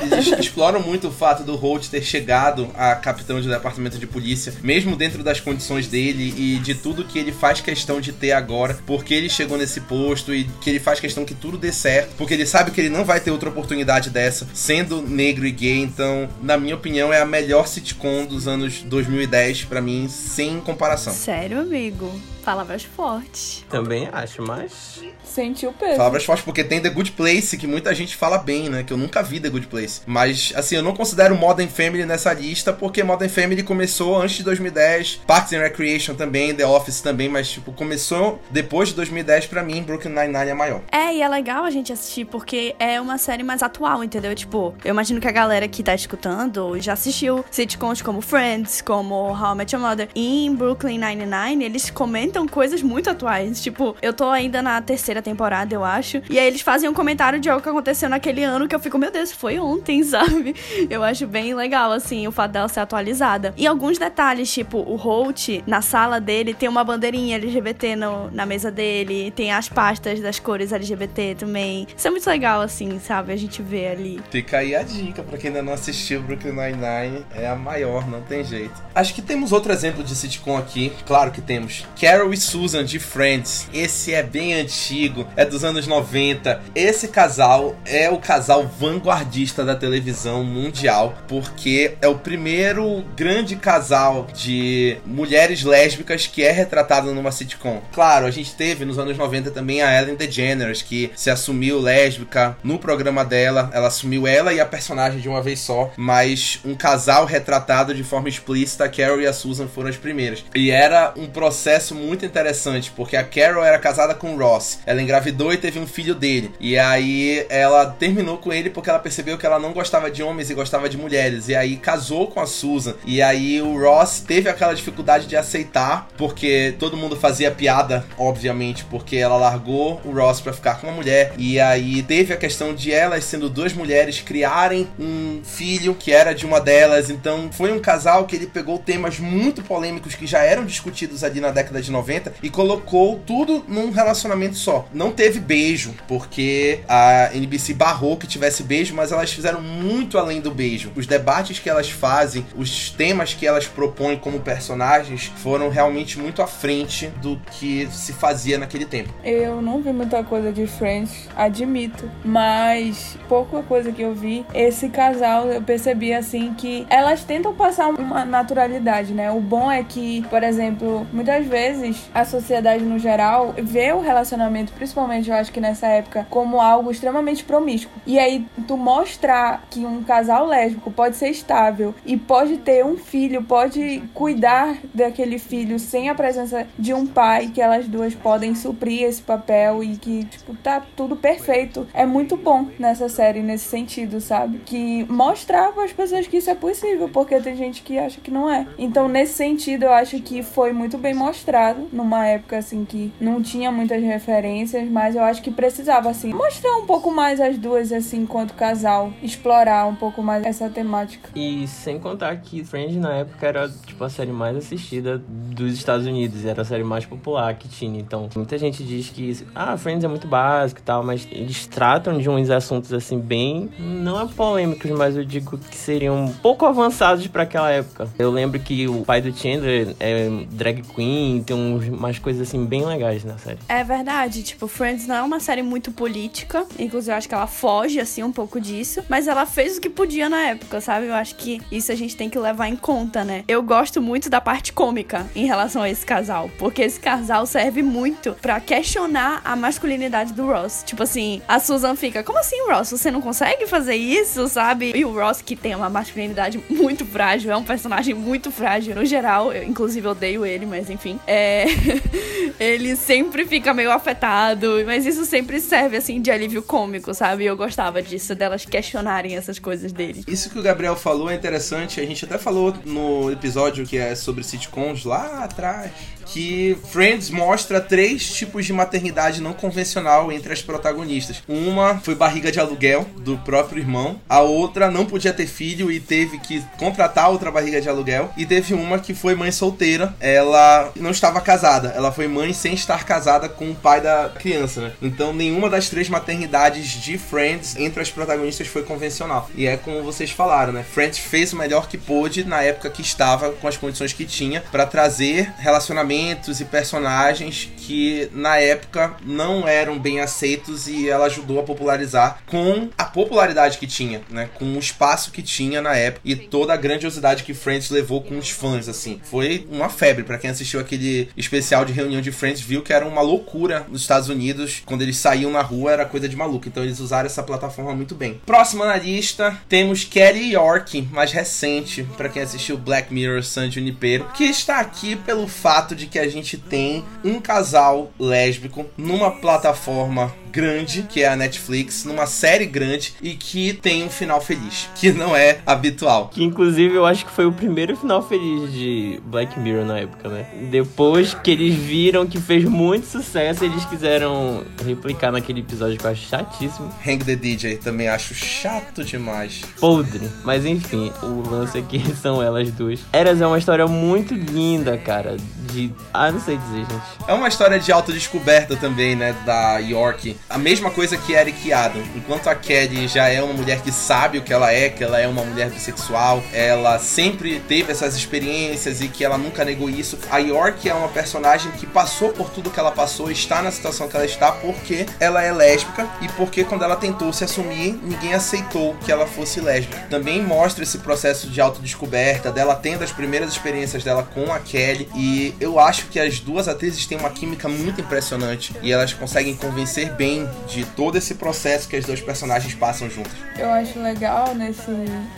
Eles exploram muito o fato do Holt ter chegado a capitão de departamento de polícia, mesmo dentro das condições dele e de tudo que ele faz questão de ter agora, porque ele chegou nesse posto e que ele faz questão que tudo dê certo, porque ele sabe que ele não vai ter outra oportunidade dessa, sendo negro e gay. Então, na minha opinião, é a melhor sitcom dos anos 2000 2010 para mim sem comparação. Sério, amigo? Palavras fortes. Também acho, mas. Sentiu o peso. Palavras fortes, porque tem The Good Place, que muita gente fala bem, né? Que eu nunca vi The Good Place. Mas, assim, eu não considero Modern Family nessa lista, porque Modern Family começou antes de 2010. Parks and Recreation também, The Office também, mas, tipo, começou depois de 2010, para mim, Brooklyn Nine-Nine é maior. É, e é legal a gente assistir, porque é uma série mais atual, entendeu? Tipo, eu imagino que a galera que tá escutando já assistiu sitcoms como Friends, como How I Met Your Mother. E em Brooklyn Nine-Nine, eles comentam comentam coisas muito atuais. Tipo, eu tô ainda na terceira temporada, eu acho. E aí eles fazem um comentário de algo que aconteceu naquele ano que eu fico, meu Deus, foi ontem, sabe? Eu acho bem legal, assim, o fato dela ser atualizada. E alguns detalhes, tipo, o Holt, na sala dele, tem uma bandeirinha LGBT no, na mesa dele, tem as pastas das cores LGBT também. Isso é muito legal, assim, sabe? A gente vê ali. Fica aí a dica pra quem ainda não assistiu Brooklyn Nine-Nine. É a maior, não tem jeito. Acho que temos outro exemplo de sitcom aqui. Claro que temos. Carol Carol e Susan de Friends. Esse é bem antigo, é dos anos 90. Esse casal é o casal vanguardista da televisão mundial, porque é o primeiro grande casal de mulheres lésbicas que é retratado numa sitcom. Claro, a gente teve nos anos 90 também a Ellen DeGeneres, que se assumiu lésbica no programa dela. Ela assumiu ela e a personagem de uma vez só, mas um casal retratado de forma explícita, a Carol e a Susan foram as primeiras. E era um processo muito muito interessante, porque a Carol era casada com o Ross. Ela engravidou e teve um filho dele. E aí ela terminou com ele porque ela percebeu que ela não gostava de homens e gostava de mulheres. E aí casou com a Susan. E aí o Ross teve aquela dificuldade de aceitar, porque todo mundo fazia piada, obviamente, porque ela largou o Ross para ficar com uma mulher. E aí teve a questão de elas, sendo duas mulheres, criarem um filho que era de uma delas. Então foi um casal que ele pegou temas muito polêmicos que já eram discutidos ali na década de 90 90 e colocou tudo num relacionamento só. Não teve beijo, porque a NBC barrou que tivesse beijo, mas elas fizeram muito além do beijo. Os debates que elas fazem, os temas que elas propõem como personagens foram realmente muito à frente do que se fazia naquele tempo. Eu não vi muita coisa de Friends, admito, mas pouca coisa que eu vi, esse casal eu percebi assim que elas tentam passar uma naturalidade, né? O bom é que, por exemplo, muitas vezes a sociedade no geral vê o relacionamento, principalmente eu acho que nessa época, como algo extremamente promíscuo. E aí tu mostrar que um casal lésbico pode ser estável e pode ter um filho, pode cuidar daquele filho sem a presença de um pai, que elas duas podem suprir esse papel e que, tipo, tá tudo perfeito. É muito bom nessa série nesse sentido, sabe? Que mostrar para as pessoas que isso é possível, porque tem gente que acha que não é. Então, nesse sentido, eu acho que foi muito bem mostrado numa época assim que não tinha muitas referências, mas eu acho que precisava assim mostrar um pouco mais as duas assim enquanto casal, explorar um pouco mais essa temática. E sem contar que Friends na época era tipo a série mais assistida dos Estados Unidos, era a série mais popular que tinha. Então, muita gente diz que ah, Friends é muito básico e tal, mas eles tratam de uns assuntos assim bem não é polêmicos, mas eu digo que seriam um pouco avançados para aquela época. Eu lembro que o pai do Chandler é drag queen, tem uns, umas coisas assim bem legais na série. É verdade, tipo, Friends não é uma série muito política, inclusive eu acho que ela foge assim um pouco disso, mas ela fez o que podia na época, sabe? Eu acho que isso a gente tem que levar em conta, né? Eu gosto muito da parte cômica em relação a esse casal, porque esse casal serve muito para questionar a masculinidade do Ross. Tipo assim, a Susan fica, como assim, Ross? Você não consegue fazer isso, sabe? E o Ross, que tem uma masculinidade muito frágil, é um personagem muito frágil no geral, eu inclusive odeio ele, mas enfim. É. ele sempre fica meio afetado, mas isso sempre serve assim de alívio cômico, sabe? Eu gostava disso, delas questionarem essas coisas dele. Isso que o Gabriel falou é interessante, a gente até falou no episódio que é sobre sitcoms lá atrás que Friends mostra três tipos de maternidade não convencional entre as protagonistas. Uma foi barriga de aluguel do próprio irmão, a outra não podia ter filho e teve que contratar outra barriga de aluguel, e teve uma que foi mãe solteira, ela não estava casada, ela foi mãe sem estar casada com o pai da criança, né? Então nenhuma das três maternidades de Friends entre as protagonistas foi convencional. E é como vocês falaram, né? Friends fez o melhor que pôde na época que estava com as condições que tinha para trazer relacionamento e personagens que na época não eram bem aceitos e ela ajudou a popularizar com a popularidade que tinha, né? Com o espaço que tinha na época e toda a grandiosidade que Friends levou com os fãs, assim. Foi uma febre para quem assistiu aquele especial de reunião de Friends viu que era uma loucura nos Estados Unidos. Quando eles saíam na rua era coisa de maluco. Então eles usaram essa plataforma muito bem. Próxima na lista temos Kelly York, mais recente, para quem assistiu Black Mirror San Junipero, que está aqui pelo fato de de que a gente tem um casal lésbico numa plataforma grande, que é a Netflix, numa série grande e que tem um final feliz, que não é habitual. Que inclusive eu acho que foi o primeiro final feliz de Black Mirror na época, né? Depois que eles viram que fez muito sucesso, eles quiseram replicar naquele episódio que eu acho chatíssimo. Hang the DJ também acho chato demais. Podre. Mas enfim, o lance aqui são elas duas. Eras é uma história muito linda, cara. De. Ah, não sei dizer, gente. É uma história de autodescoberta também, né? Da York a mesma coisa que Eric Adam. Enquanto a Kelly já é uma mulher que sabe o que ela é, que ela é uma mulher bissexual, ela sempre teve essas experiências e que ela nunca negou isso. A York é uma personagem que passou por tudo que ela passou, está na situação que ela está porque ela é lésbica e porque quando ela tentou se assumir, ninguém aceitou que ela fosse lésbica. Também mostra esse processo de autodescoberta dela tendo as primeiras experiências dela com a Kelly e eu acho que as duas atrizes têm uma química muito impressionante e elas conseguem convencer bem de todo esse processo que as duas personagens passam juntas. Eu acho legal nesse,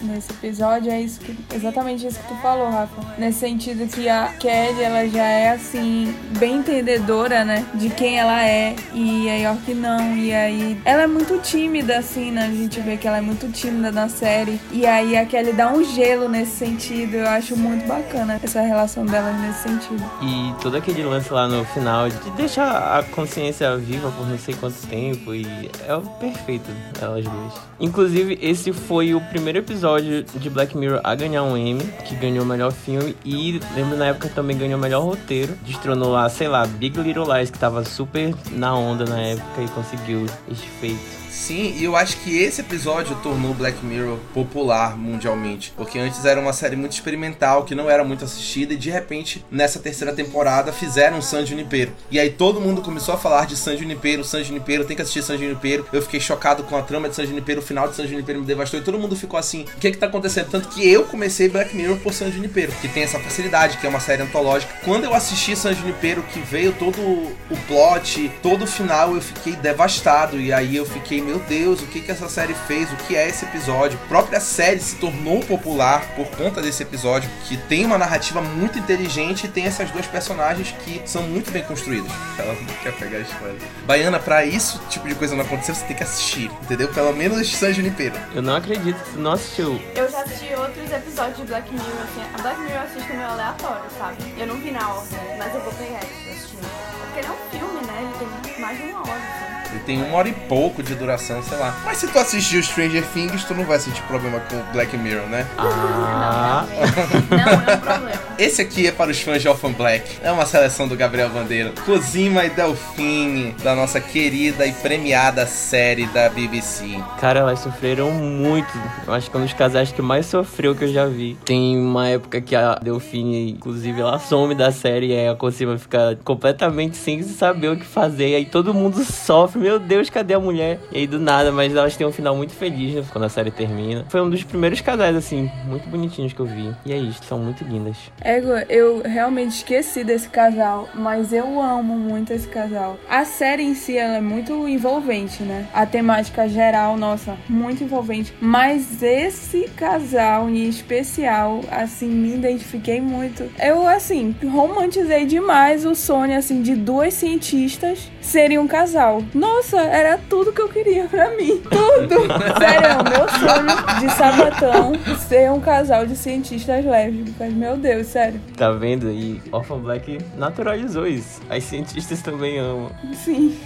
nesse episódio é isso que, exatamente isso que tu falou, Rafa. Nesse sentido que a Kelly, ela já é assim, bem entendedora, né? De quem ela é. E a York não. E aí ela é muito tímida, assim, né? A gente vê que ela é muito tímida na série. E aí a Kelly dá um gelo nesse sentido. Eu acho muito bacana essa relação dela nesse sentido. E todo aquele lance lá no final de deixar a consciência viva por não sei quanto tempo. E é o perfeito, elas duas. Inclusive, esse foi o primeiro episódio de Black Mirror a ganhar um Emmy, que ganhou o melhor filme. E lembro na época também ganhou o melhor roteiro. Destronou lá, sei lá, Big Little Lies, que tava super na onda na época e conseguiu este feito. Sim, e eu acho que esse episódio tornou Black Mirror popular mundialmente. Porque antes era uma série muito experimental, que não era muito assistida, e de repente, nessa terceira temporada, fizeram San Junipero. E aí todo mundo começou a falar de San Junipero, San Junipero, tem que assistir San Junipero. Eu fiquei chocado com a trama de San Junipero, o final de San Junipero me devastou, e todo mundo ficou assim, o que é que tá acontecendo? Tanto que eu comecei Black Mirror por San Junipero, que tem essa facilidade, que é uma série antológica. Quando eu assisti San Junipero, que veio todo o plot, todo o final, eu fiquei devastado, e aí eu fiquei meu Deus, o que que essa série fez? O que é esse episódio? A própria série se tornou popular por conta desse episódio, que tem uma narrativa muito inteligente e tem essas duas personagens que são muito bem construídas. Ela não quer pegar a história. Baiana, pra isso tipo de coisa não acontecer, você tem que assistir, entendeu? Pelo menos San Junipero. Eu não acredito que você não assistiu. Eu já assisti outros episódios de Black Mirror, assim. A Black Mirror eu assisto meio aleatório, sabe? Eu não vi na ordem, mas eu vou pegar isso pra assistir. Porque ele é um filme, né? Ele tem mais de uma hora, assim. Ele tem uma hora e pouco de duração, sei lá. Mas se tu assistiu Stranger Things, tu não vai sentir problema com Black Mirror, né? Ah, Não, não é um problema. Esse aqui é para os fãs de Orphan Black. É uma seleção do Gabriel Bandeira. Cosima e Delfine, da nossa querida e premiada série da BBC. cara, elas sofreram muito. Eu acho que é um dos casais que mais sofreu que eu já vi. Tem uma época que a Delfine, inclusive, ela some da série e aí a Cosima fica completamente sem saber o que fazer. E aí todo mundo sofre. Meu Deus, cadê a mulher? E aí do nada, mas elas têm um final muito feliz né, quando a série termina. Foi um dos primeiros casais, assim, muito bonitinhos que eu vi. E é isso, são muito lindas. Égua, eu realmente esqueci desse casal, mas eu amo muito esse casal. A série em si ela é muito envolvente, né? A temática geral, nossa, muito envolvente. Mas esse casal em especial, assim, me identifiquei muito. Eu, assim, romantizei demais o sonho, assim, de duas cientistas serem um casal. Nossa, era tudo que eu queria pra mim. Tudo! Sério, é o meu sonho de sabatão ser um casal de cientistas lésbicas. Meu Deus, sério. Tá vendo? E Orphan Black naturalizou isso. As cientistas também amam. Sim.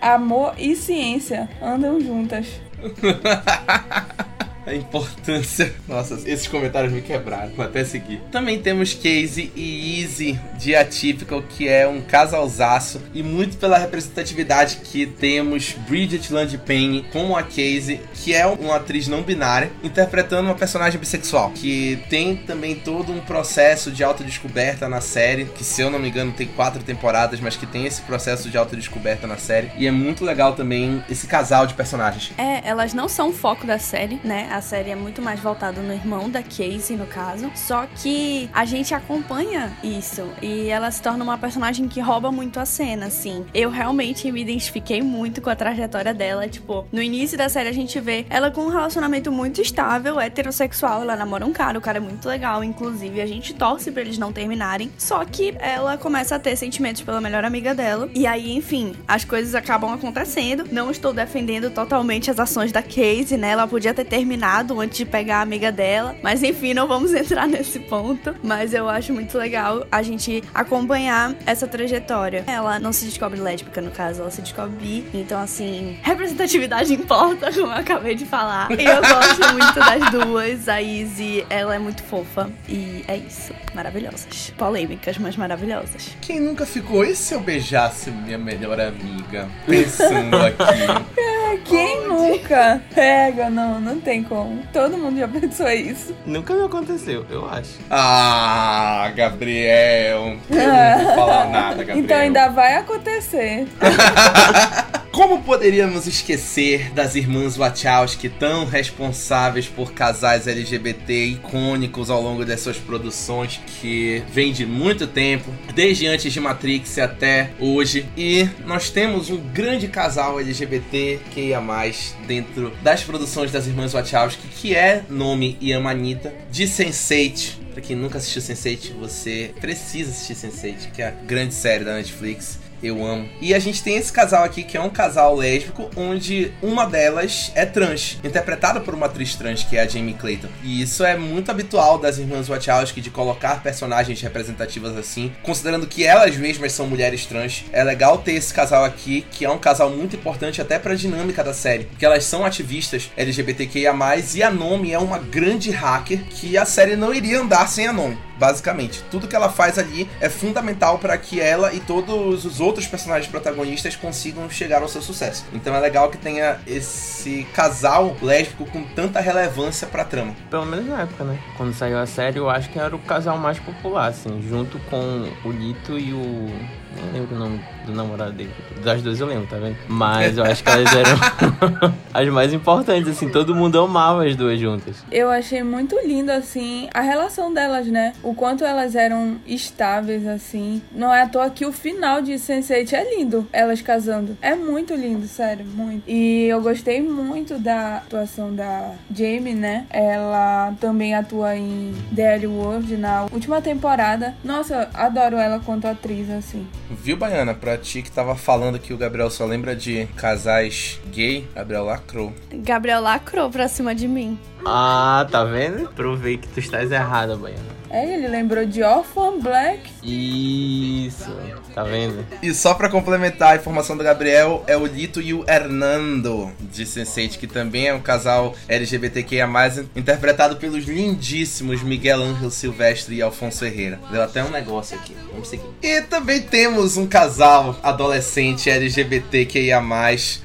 Amor e ciência andam juntas. A importância. Nossa, esses comentários me quebraram. Vou até seguir. Também temos Casey e Easy de Atypical, que é um casalzaço. E muito pela representatividade que temos Bridget Landpane como a Casey, que é uma atriz não binária, interpretando uma personagem bissexual. Que tem também todo um processo de autodescoberta na série. Que se eu não me engano tem quatro temporadas, mas que tem esse processo de autodescoberta na série. E é muito legal também esse casal de personagens. É, elas não são o foco da série, né? A série é muito mais voltada no irmão da Casey, no caso. Só que a gente acompanha isso e ela se torna uma personagem que rouba muito a cena, assim. Eu realmente me identifiquei muito com a trajetória dela. Tipo, no início da série a gente vê ela com um relacionamento muito estável, heterossexual. Ela namora um cara, o cara é muito legal, inclusive. A gente torce pra eles não terminarem. Só que ela começa a ter sentimentos pela melhor amiga dela. E aí, enfim, as coisas acabam acontecendo. Não estou defendendo totalmente as ações da Casey, né? Ela podia ter terminado antes de pegar a amiga dela. Mas enfim, não vamos entrar nesse ponto. Mas eu acho muito legal a gente acompanhar essa trajetória. Ela não se descobre lésbica, no caso, ela se descobre bi. Então, assim, representatividade importa, como eu acabei de falar. E eu gosto muito das duas. A Izzy, ela é muito fofa. E é isso. Maravilhosas. Polêmicas, mas maravilhosas. Quem nunca ficou? E se eu beijasse minha melhor amiga? Pensando aqui. É, Quem nunca? Pega, não, não tem como. Todo mundo já pensou isso. Nunca me aconteceu, eu acho. Ah, Gabriel. Eu não vou falar nada, Gabriel. Então ainda vai acontecer. Como poderíamos esquecer das irmãs Wachowski, tão responsáveis por casais LGBT icônicos ao longo das suas produções, que vem de muito tempo, desde antes de Matrix até hoje. E nós temos um grande casal LGBT que ia mais dentro das produções das irmãs Wachowski, que é Nome e Amanita, de Sense8. Pra quem nunca assistiu Sense8, você precisa assistir Sense8, que é a grande série da Netflix. Eu amo. E a gente tem esse casal aqui que é um casal lésbico, onde uma delas é trans, interpretada por uma atriz trans, que é a Jamie Clayton. E isso é muito habitual das irmãs Wachowski de colocar personagens representativas assim, considerando que elas mesmas são mulheres trans. É legal ter esse casal aqui, que é um casal muito importante até para a dinâmica da série, porque elas são ativistas LGBTQIA+, e a Nomi é uma grande hacker que a série não iria andar sem a Nomi basicamente. Tudo que ela faz ali é fundamental para que ela e todos os outros personagens protagonistas consigam chegar ao seu sucesso. Então é legal que tenha esse casal lésbico com tanta relevância pra trama. Pelo menos na época, né? Quando saiu a série, eu acho que era o casal mais popular, assim, junto com o Lito e o. Nem lembro o nome do namorado dele. Das duas eu lembro, tá vendo? Mas eu acho que elas eram as mais importantes, assim, todo mundo amava as duas juntas. Eu achei muito lindo, assim, a relação delas, né? O quanto elas eram estáveis, assim. Não é à toa que o final de Sense8 é lindo, elas casando. É muito lindo, sério, muito. E eu gostei muito da atuação da Jamie, né? Ela também atua em The L World na última temporada. Nossa, adoro ela quanto atriz, assim. Viu, Baiana? Pra ti que tava falando que o Gabriel só lembra de casais gay, Gabriel lacrou. Gabriel lacrou pra cima de mim. Ah, tá vendo? Provei que tu estás errada, Baiana. É, ele lembrou de Orphan Black. Isso, tá vendo? E só pra complementar a informação do Gabriel, é o Lito e o Hernando de Sense8, que também é um casal LGBTQIA+, interpretado pelos lindíssimos Miguel Ángel Silvestre e Alfonso Herrera. Deu até um negócio aqui, vamos seguir. E também temos um casal adolescente LGBTQIA+,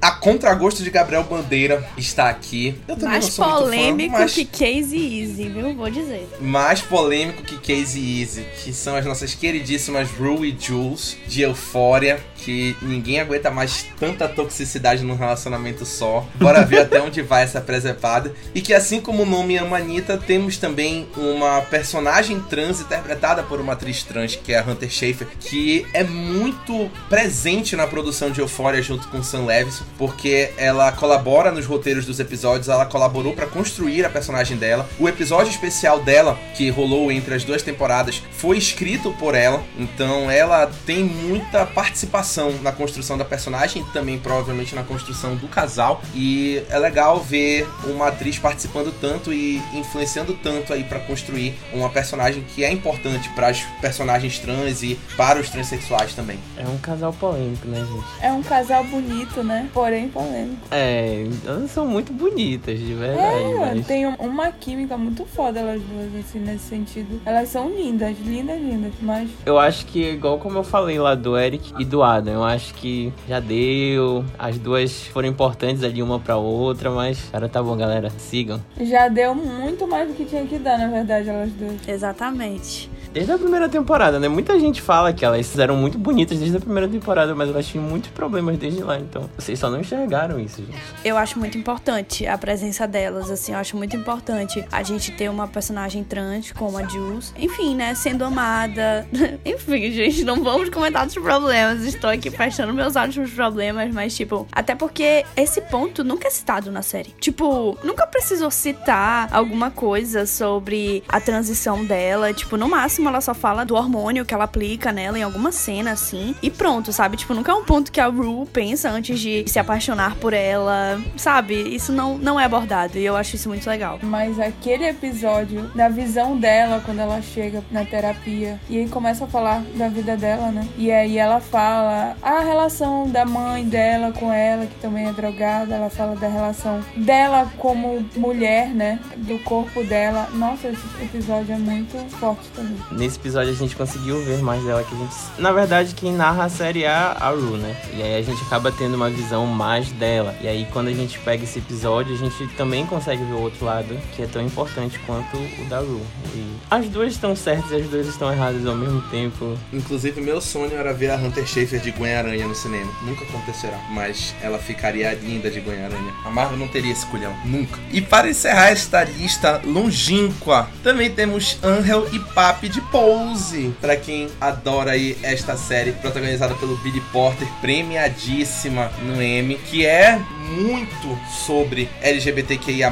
a contragosto de Gabriel Bandeira está aqui. Eu também Mais não sou polêmico fã, mas... que Casey Easy, viu? Vou dizer. Mais polêmico que Casey Easy, que são as nossas queridíssimas Rue e Jules de Euphoria, que ninguém aguenta mais tanta toxicidade num relacionamento só. Bora ver até onde vai essa presepada. E que assim como o nome Amanita, temos também uma personagem trans interpretada por uma atriz trans, que é a Hunter Schafer, que é muito presente na produção de Euphoria junto com Sam Levinson, porque ela colabora nos roteiros dos episódios, ela colaborou para construir a personagem dela. O episódio especial dela, que rolou entre as duas temporadas, foi escrito por ela, então ela tem muita participação na construção da personagem e também provavelmente na construção do casal. E é legal ver uma atriz participando tanto e influenciando tanto aí para construir uma personagem que é importante para as personagens trans e para os transexuais também. É um casal polêmico, né, gente? É um casal bonito, né? Porém polêmico. É, elas são muito bonitas, de verdade. É, mas... tem uma química muito foda elas duas, assim, nesse sentido. Elas são lindas, lindas, lindas, mas... Eu acho que, igual como eu falei lá do Eric e do Adam, eu acho que já deu. As duas foram importantes ali uma pra outra, mas... Cara, tá bom, galera. Sigam. Já deu muito mais do que tinha que dar, na verdade, elas duas. Exatamente. Desde a primeira temporada, né? Muita gente fala que elas eram muito bonitas desde a primeira temporada, mas elas tinham muitos problemas desde lá, então vocês só não enxergaram isso, gente. Eu acho muito importante a presença delas, assim, eu acho muito importante a gente ter uma personagem trans como a Jules. Enfim, né? Sendo amada. Enfim, gente, não vamos comentar dos problemas. Estou aqui fechando meus olhos pros problemas, mas, tipo, até porque esse ponto nunca é citado na série. Tipo, nunca precisou citar alguma coisa sobre a transição dela. Tipo, no máximo ela só fala do hormônio que ela aplica nela em alguma cena, assim. E pronto, sabe? Tipo, nunca é um ponto que a Rue pensa antes de se apaixonar por ela, sabe? Isso não, não é abordado e eu acho isso muito legal. Mas aquele episódio da visão dela quando ela chega na terapia e aí começa a falar da vida dela, né? E aí ela fala a relação da mãe dela com ela, que também é drogada, ela fala da relação dela como mulher, né? Do corpo dela. Nossa, esse episódio é muito forte também nesse episódio a gente conseguiu ver mais dela que a gente. Na verdade, quem narra a série é a Ru, né? E aí a gente acaba tendo uma visão mais dela. E aí quando a gente pega esse episódio, a gente também consegue ver o outro lado, que é tão importante quanto o da Ru. E as duas estão certas e as duas estão erradas ao mesmo tempo. Inclusive, meu sonho era ver a Hunter Schafer de Gwen-Aranha no cinema. Nunca acontecerá, mas ela ficaria linda de Gwen-Aranha. A Marvel não teria esse culhão, nunca. E para encerrar esta lista longínqua, também temos Angel e Papi de Pose, para quem adora aí esta série protagonizada pelo Billy Porter, premiadíssima no M, que é muito sobre LGBTQIA+,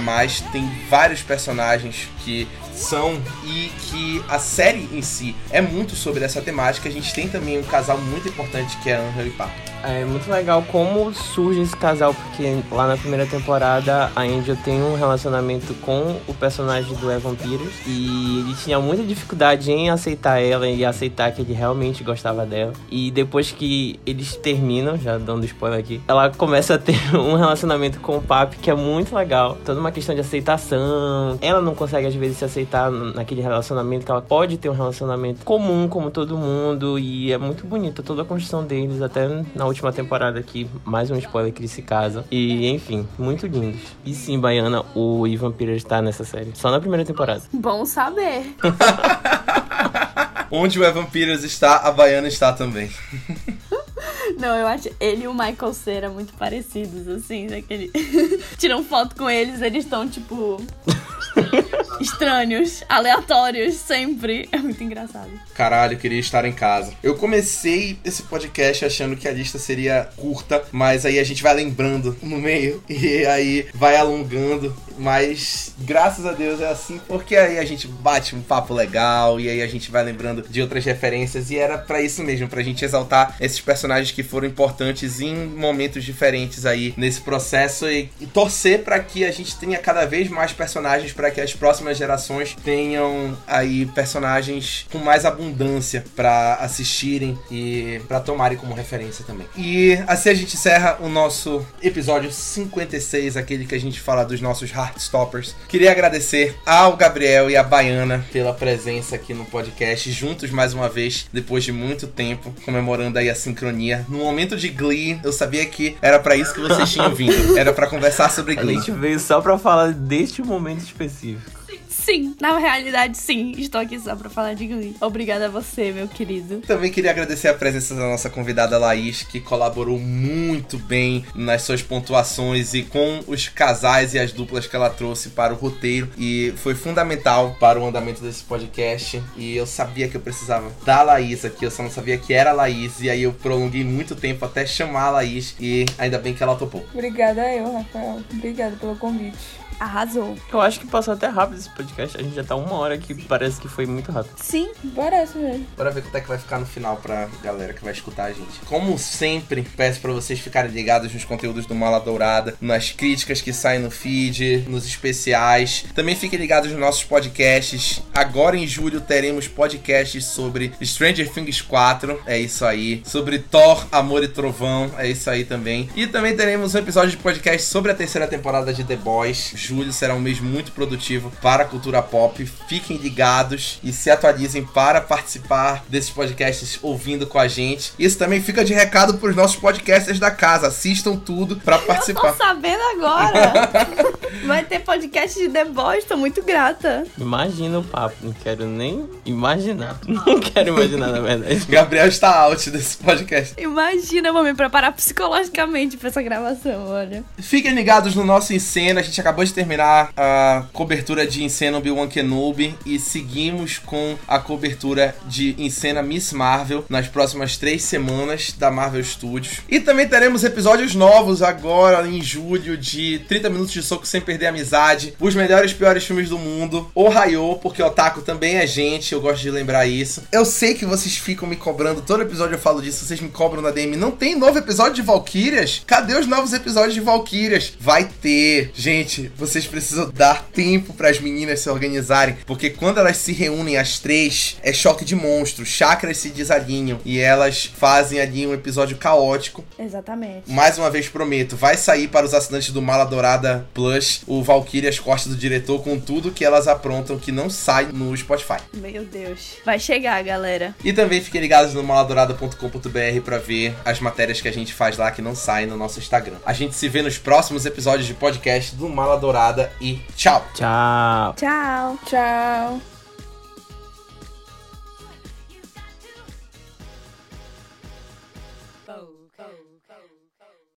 tem vários personagens que são e que a série em si é muito sobre essa temática. A gente tem também um casal muito importante que é Angel e Pato. É muito legal como surge esse casal, porque lá na primeira temporada a Angel tem um relacionamento com o personagem do Evan Peters e ele tinha muita dificuldade em aceitar ela e aceitar que ele realmente gostava dela. E depois que eles terminam, já dando spoiler aqui, ela começa a ter um relacionamento com o Papi que é muito legal. Toda uma questão de aceitação. Ela não consegue às vezes se aceitar naquele relacionamento, que ela pode ter um relacionamento comum como todo mundo e é muito bonita toda a construção deles até na última temporada aqui, mais um spoiler que eles se casam. E, enfim, muito lindos. E sim, Baiana, o Ivan Peters está nessa série. Só na primeira temporada. Bom saber. Onde o Evan Peters está, a Baiana está também. Não, eu acho ele e o Michael Cera muito parecidos, assim, daquele. Tiram foto com eles, eles estão, tipo. Estranhos, aleatórios, sempre. É muito engraçado. Caralho, queria estar em casa. Eu comecei esse podcast achando que a lista seria curta, mas aí a gente vai lembrando no meio e aí vai alongando. Mas graças a Deus é assim, porque aí a gente bate um papo legal e aí a gente vai lembrando de outras referências. E era para isso mesmo, pra gente exaltar esses personagens que foram importantes em momentos diferentes aí nesse processo e, e torcer para que a gente tenha cada vez mais personagens para que as próximas gerações tenham aí personagens com mais abundância para assistirem e para tomarem como referência também. E assim a gente encerra o nosso episódio 56, aquele que a gente fala dos nossos Heartstoppers. Queria agradecer ao Gabriel e à Baiana pela presença aqui no podcast, juntos mais uma vez, depois de muito tempo, comemorando aí a sincronia. No momento de Glee, eu sabia que era para isso que vocês tinham vindo. Era para conversar sobre Glee. A gente veio só pra falar deste momento específico. Sim, na realidade, sim. Estou aqui só pra falar de Glee. Obrigada a você, meu querido. Também queria agradecer a presença da nossa convidada Laís, que colaborou muito bem nas suas pontuações e com os casais e as duplas que ela trouxe para o roteiro. E foi fundamental para o andamento desse podcast. E eu sabia que eu precisava da Laís aqui, eu só não sabia que era a Laís. E aí eu prolonguei muito tempo até chamar a Laís. E ainda bem que ela topou. Obrigada eu, Rafael. Obrigada pelo convite. Arrasou. Eu acho que passou até rápido esse podcast. A gente já tá uma hora aqui, parece que foi muito rápido. Sim. Parece mesmo. Bora ver quanto é que vai ficar no final pra galera que vai escutar a gente. Como sempre, peço pra vocês ficarem ligados nos conteúdos do Mala Dourada, nas críticas que saem no feed, nos especiais. Também fiquem ligados nos nossos podcasts. Agora em julho teremos podcasts sobre Stranger Things 4, é isso aí. Sobre Thor, Amor e Trovão, é isso aí também. E também teremos um episódio de podcast sobre a terceira temporada de The Boys. Julho será um mês muito produtivo para a cultura pop. Fiquem ligados e se atualizem para participar desses podcasts ouvindo com a gente. Isso também fica de recado para os nossos podcasters da casa. Assistam tudo para Tô participar. sabendo agora. Vai ter podcast de The Boys, tô muito grata. Imagina o papo, não quero nem imaginar. Não quero imaginar, na verdade. Gabriel está out desse podcast. Imagina, eu vou me preparar psicologicamente pra essa gravação, olha. Fiquem ligados no nosso Encena. A gente acabou de terminar a cobertura de Encena Obi-Wan Kenobi e seguimos com a cobertura de Encena Miss Marvel nas próximas três semanas da Marvel Studios. E também teremos episódios novos agora em julho de 30 minutos de soco sem perder a amizade, os melhores e piores filmes do mundo, o Raio, porque o Otaku também é gente, eu gosto de lembrar isso. Eu sei que vocês ficam me cobrando, todo episódio eu falo disso, vocês me cobram na DM. Não tem novo episódio de Valkyrias? Cadê os novos episódios de Valkyrias? Vai ter. Gente, vocês precisam dar tempo para as meninas se organizarem, porque quando elas se reúnem as três, é choque de monstros, chakras se desalinham e elas fazem ali um episódio caótico. Exatamente. Mais uma vez prometo, vai sair para os assinantes do Mala Dourada Plus o Valkyrias Costas do Diretor com tudo que elas aprontam que não sai no Spotify. Meu Deus. Vai chegar, galera. E também fiquem ligados no maladourada.com.br para ver as matérias que a gente faz lá que não saem no nosso Instagram. A gente se vê nos próximos episódios de podcast do Mala Dourada e tchau! Tchau. Tchau. Tchau.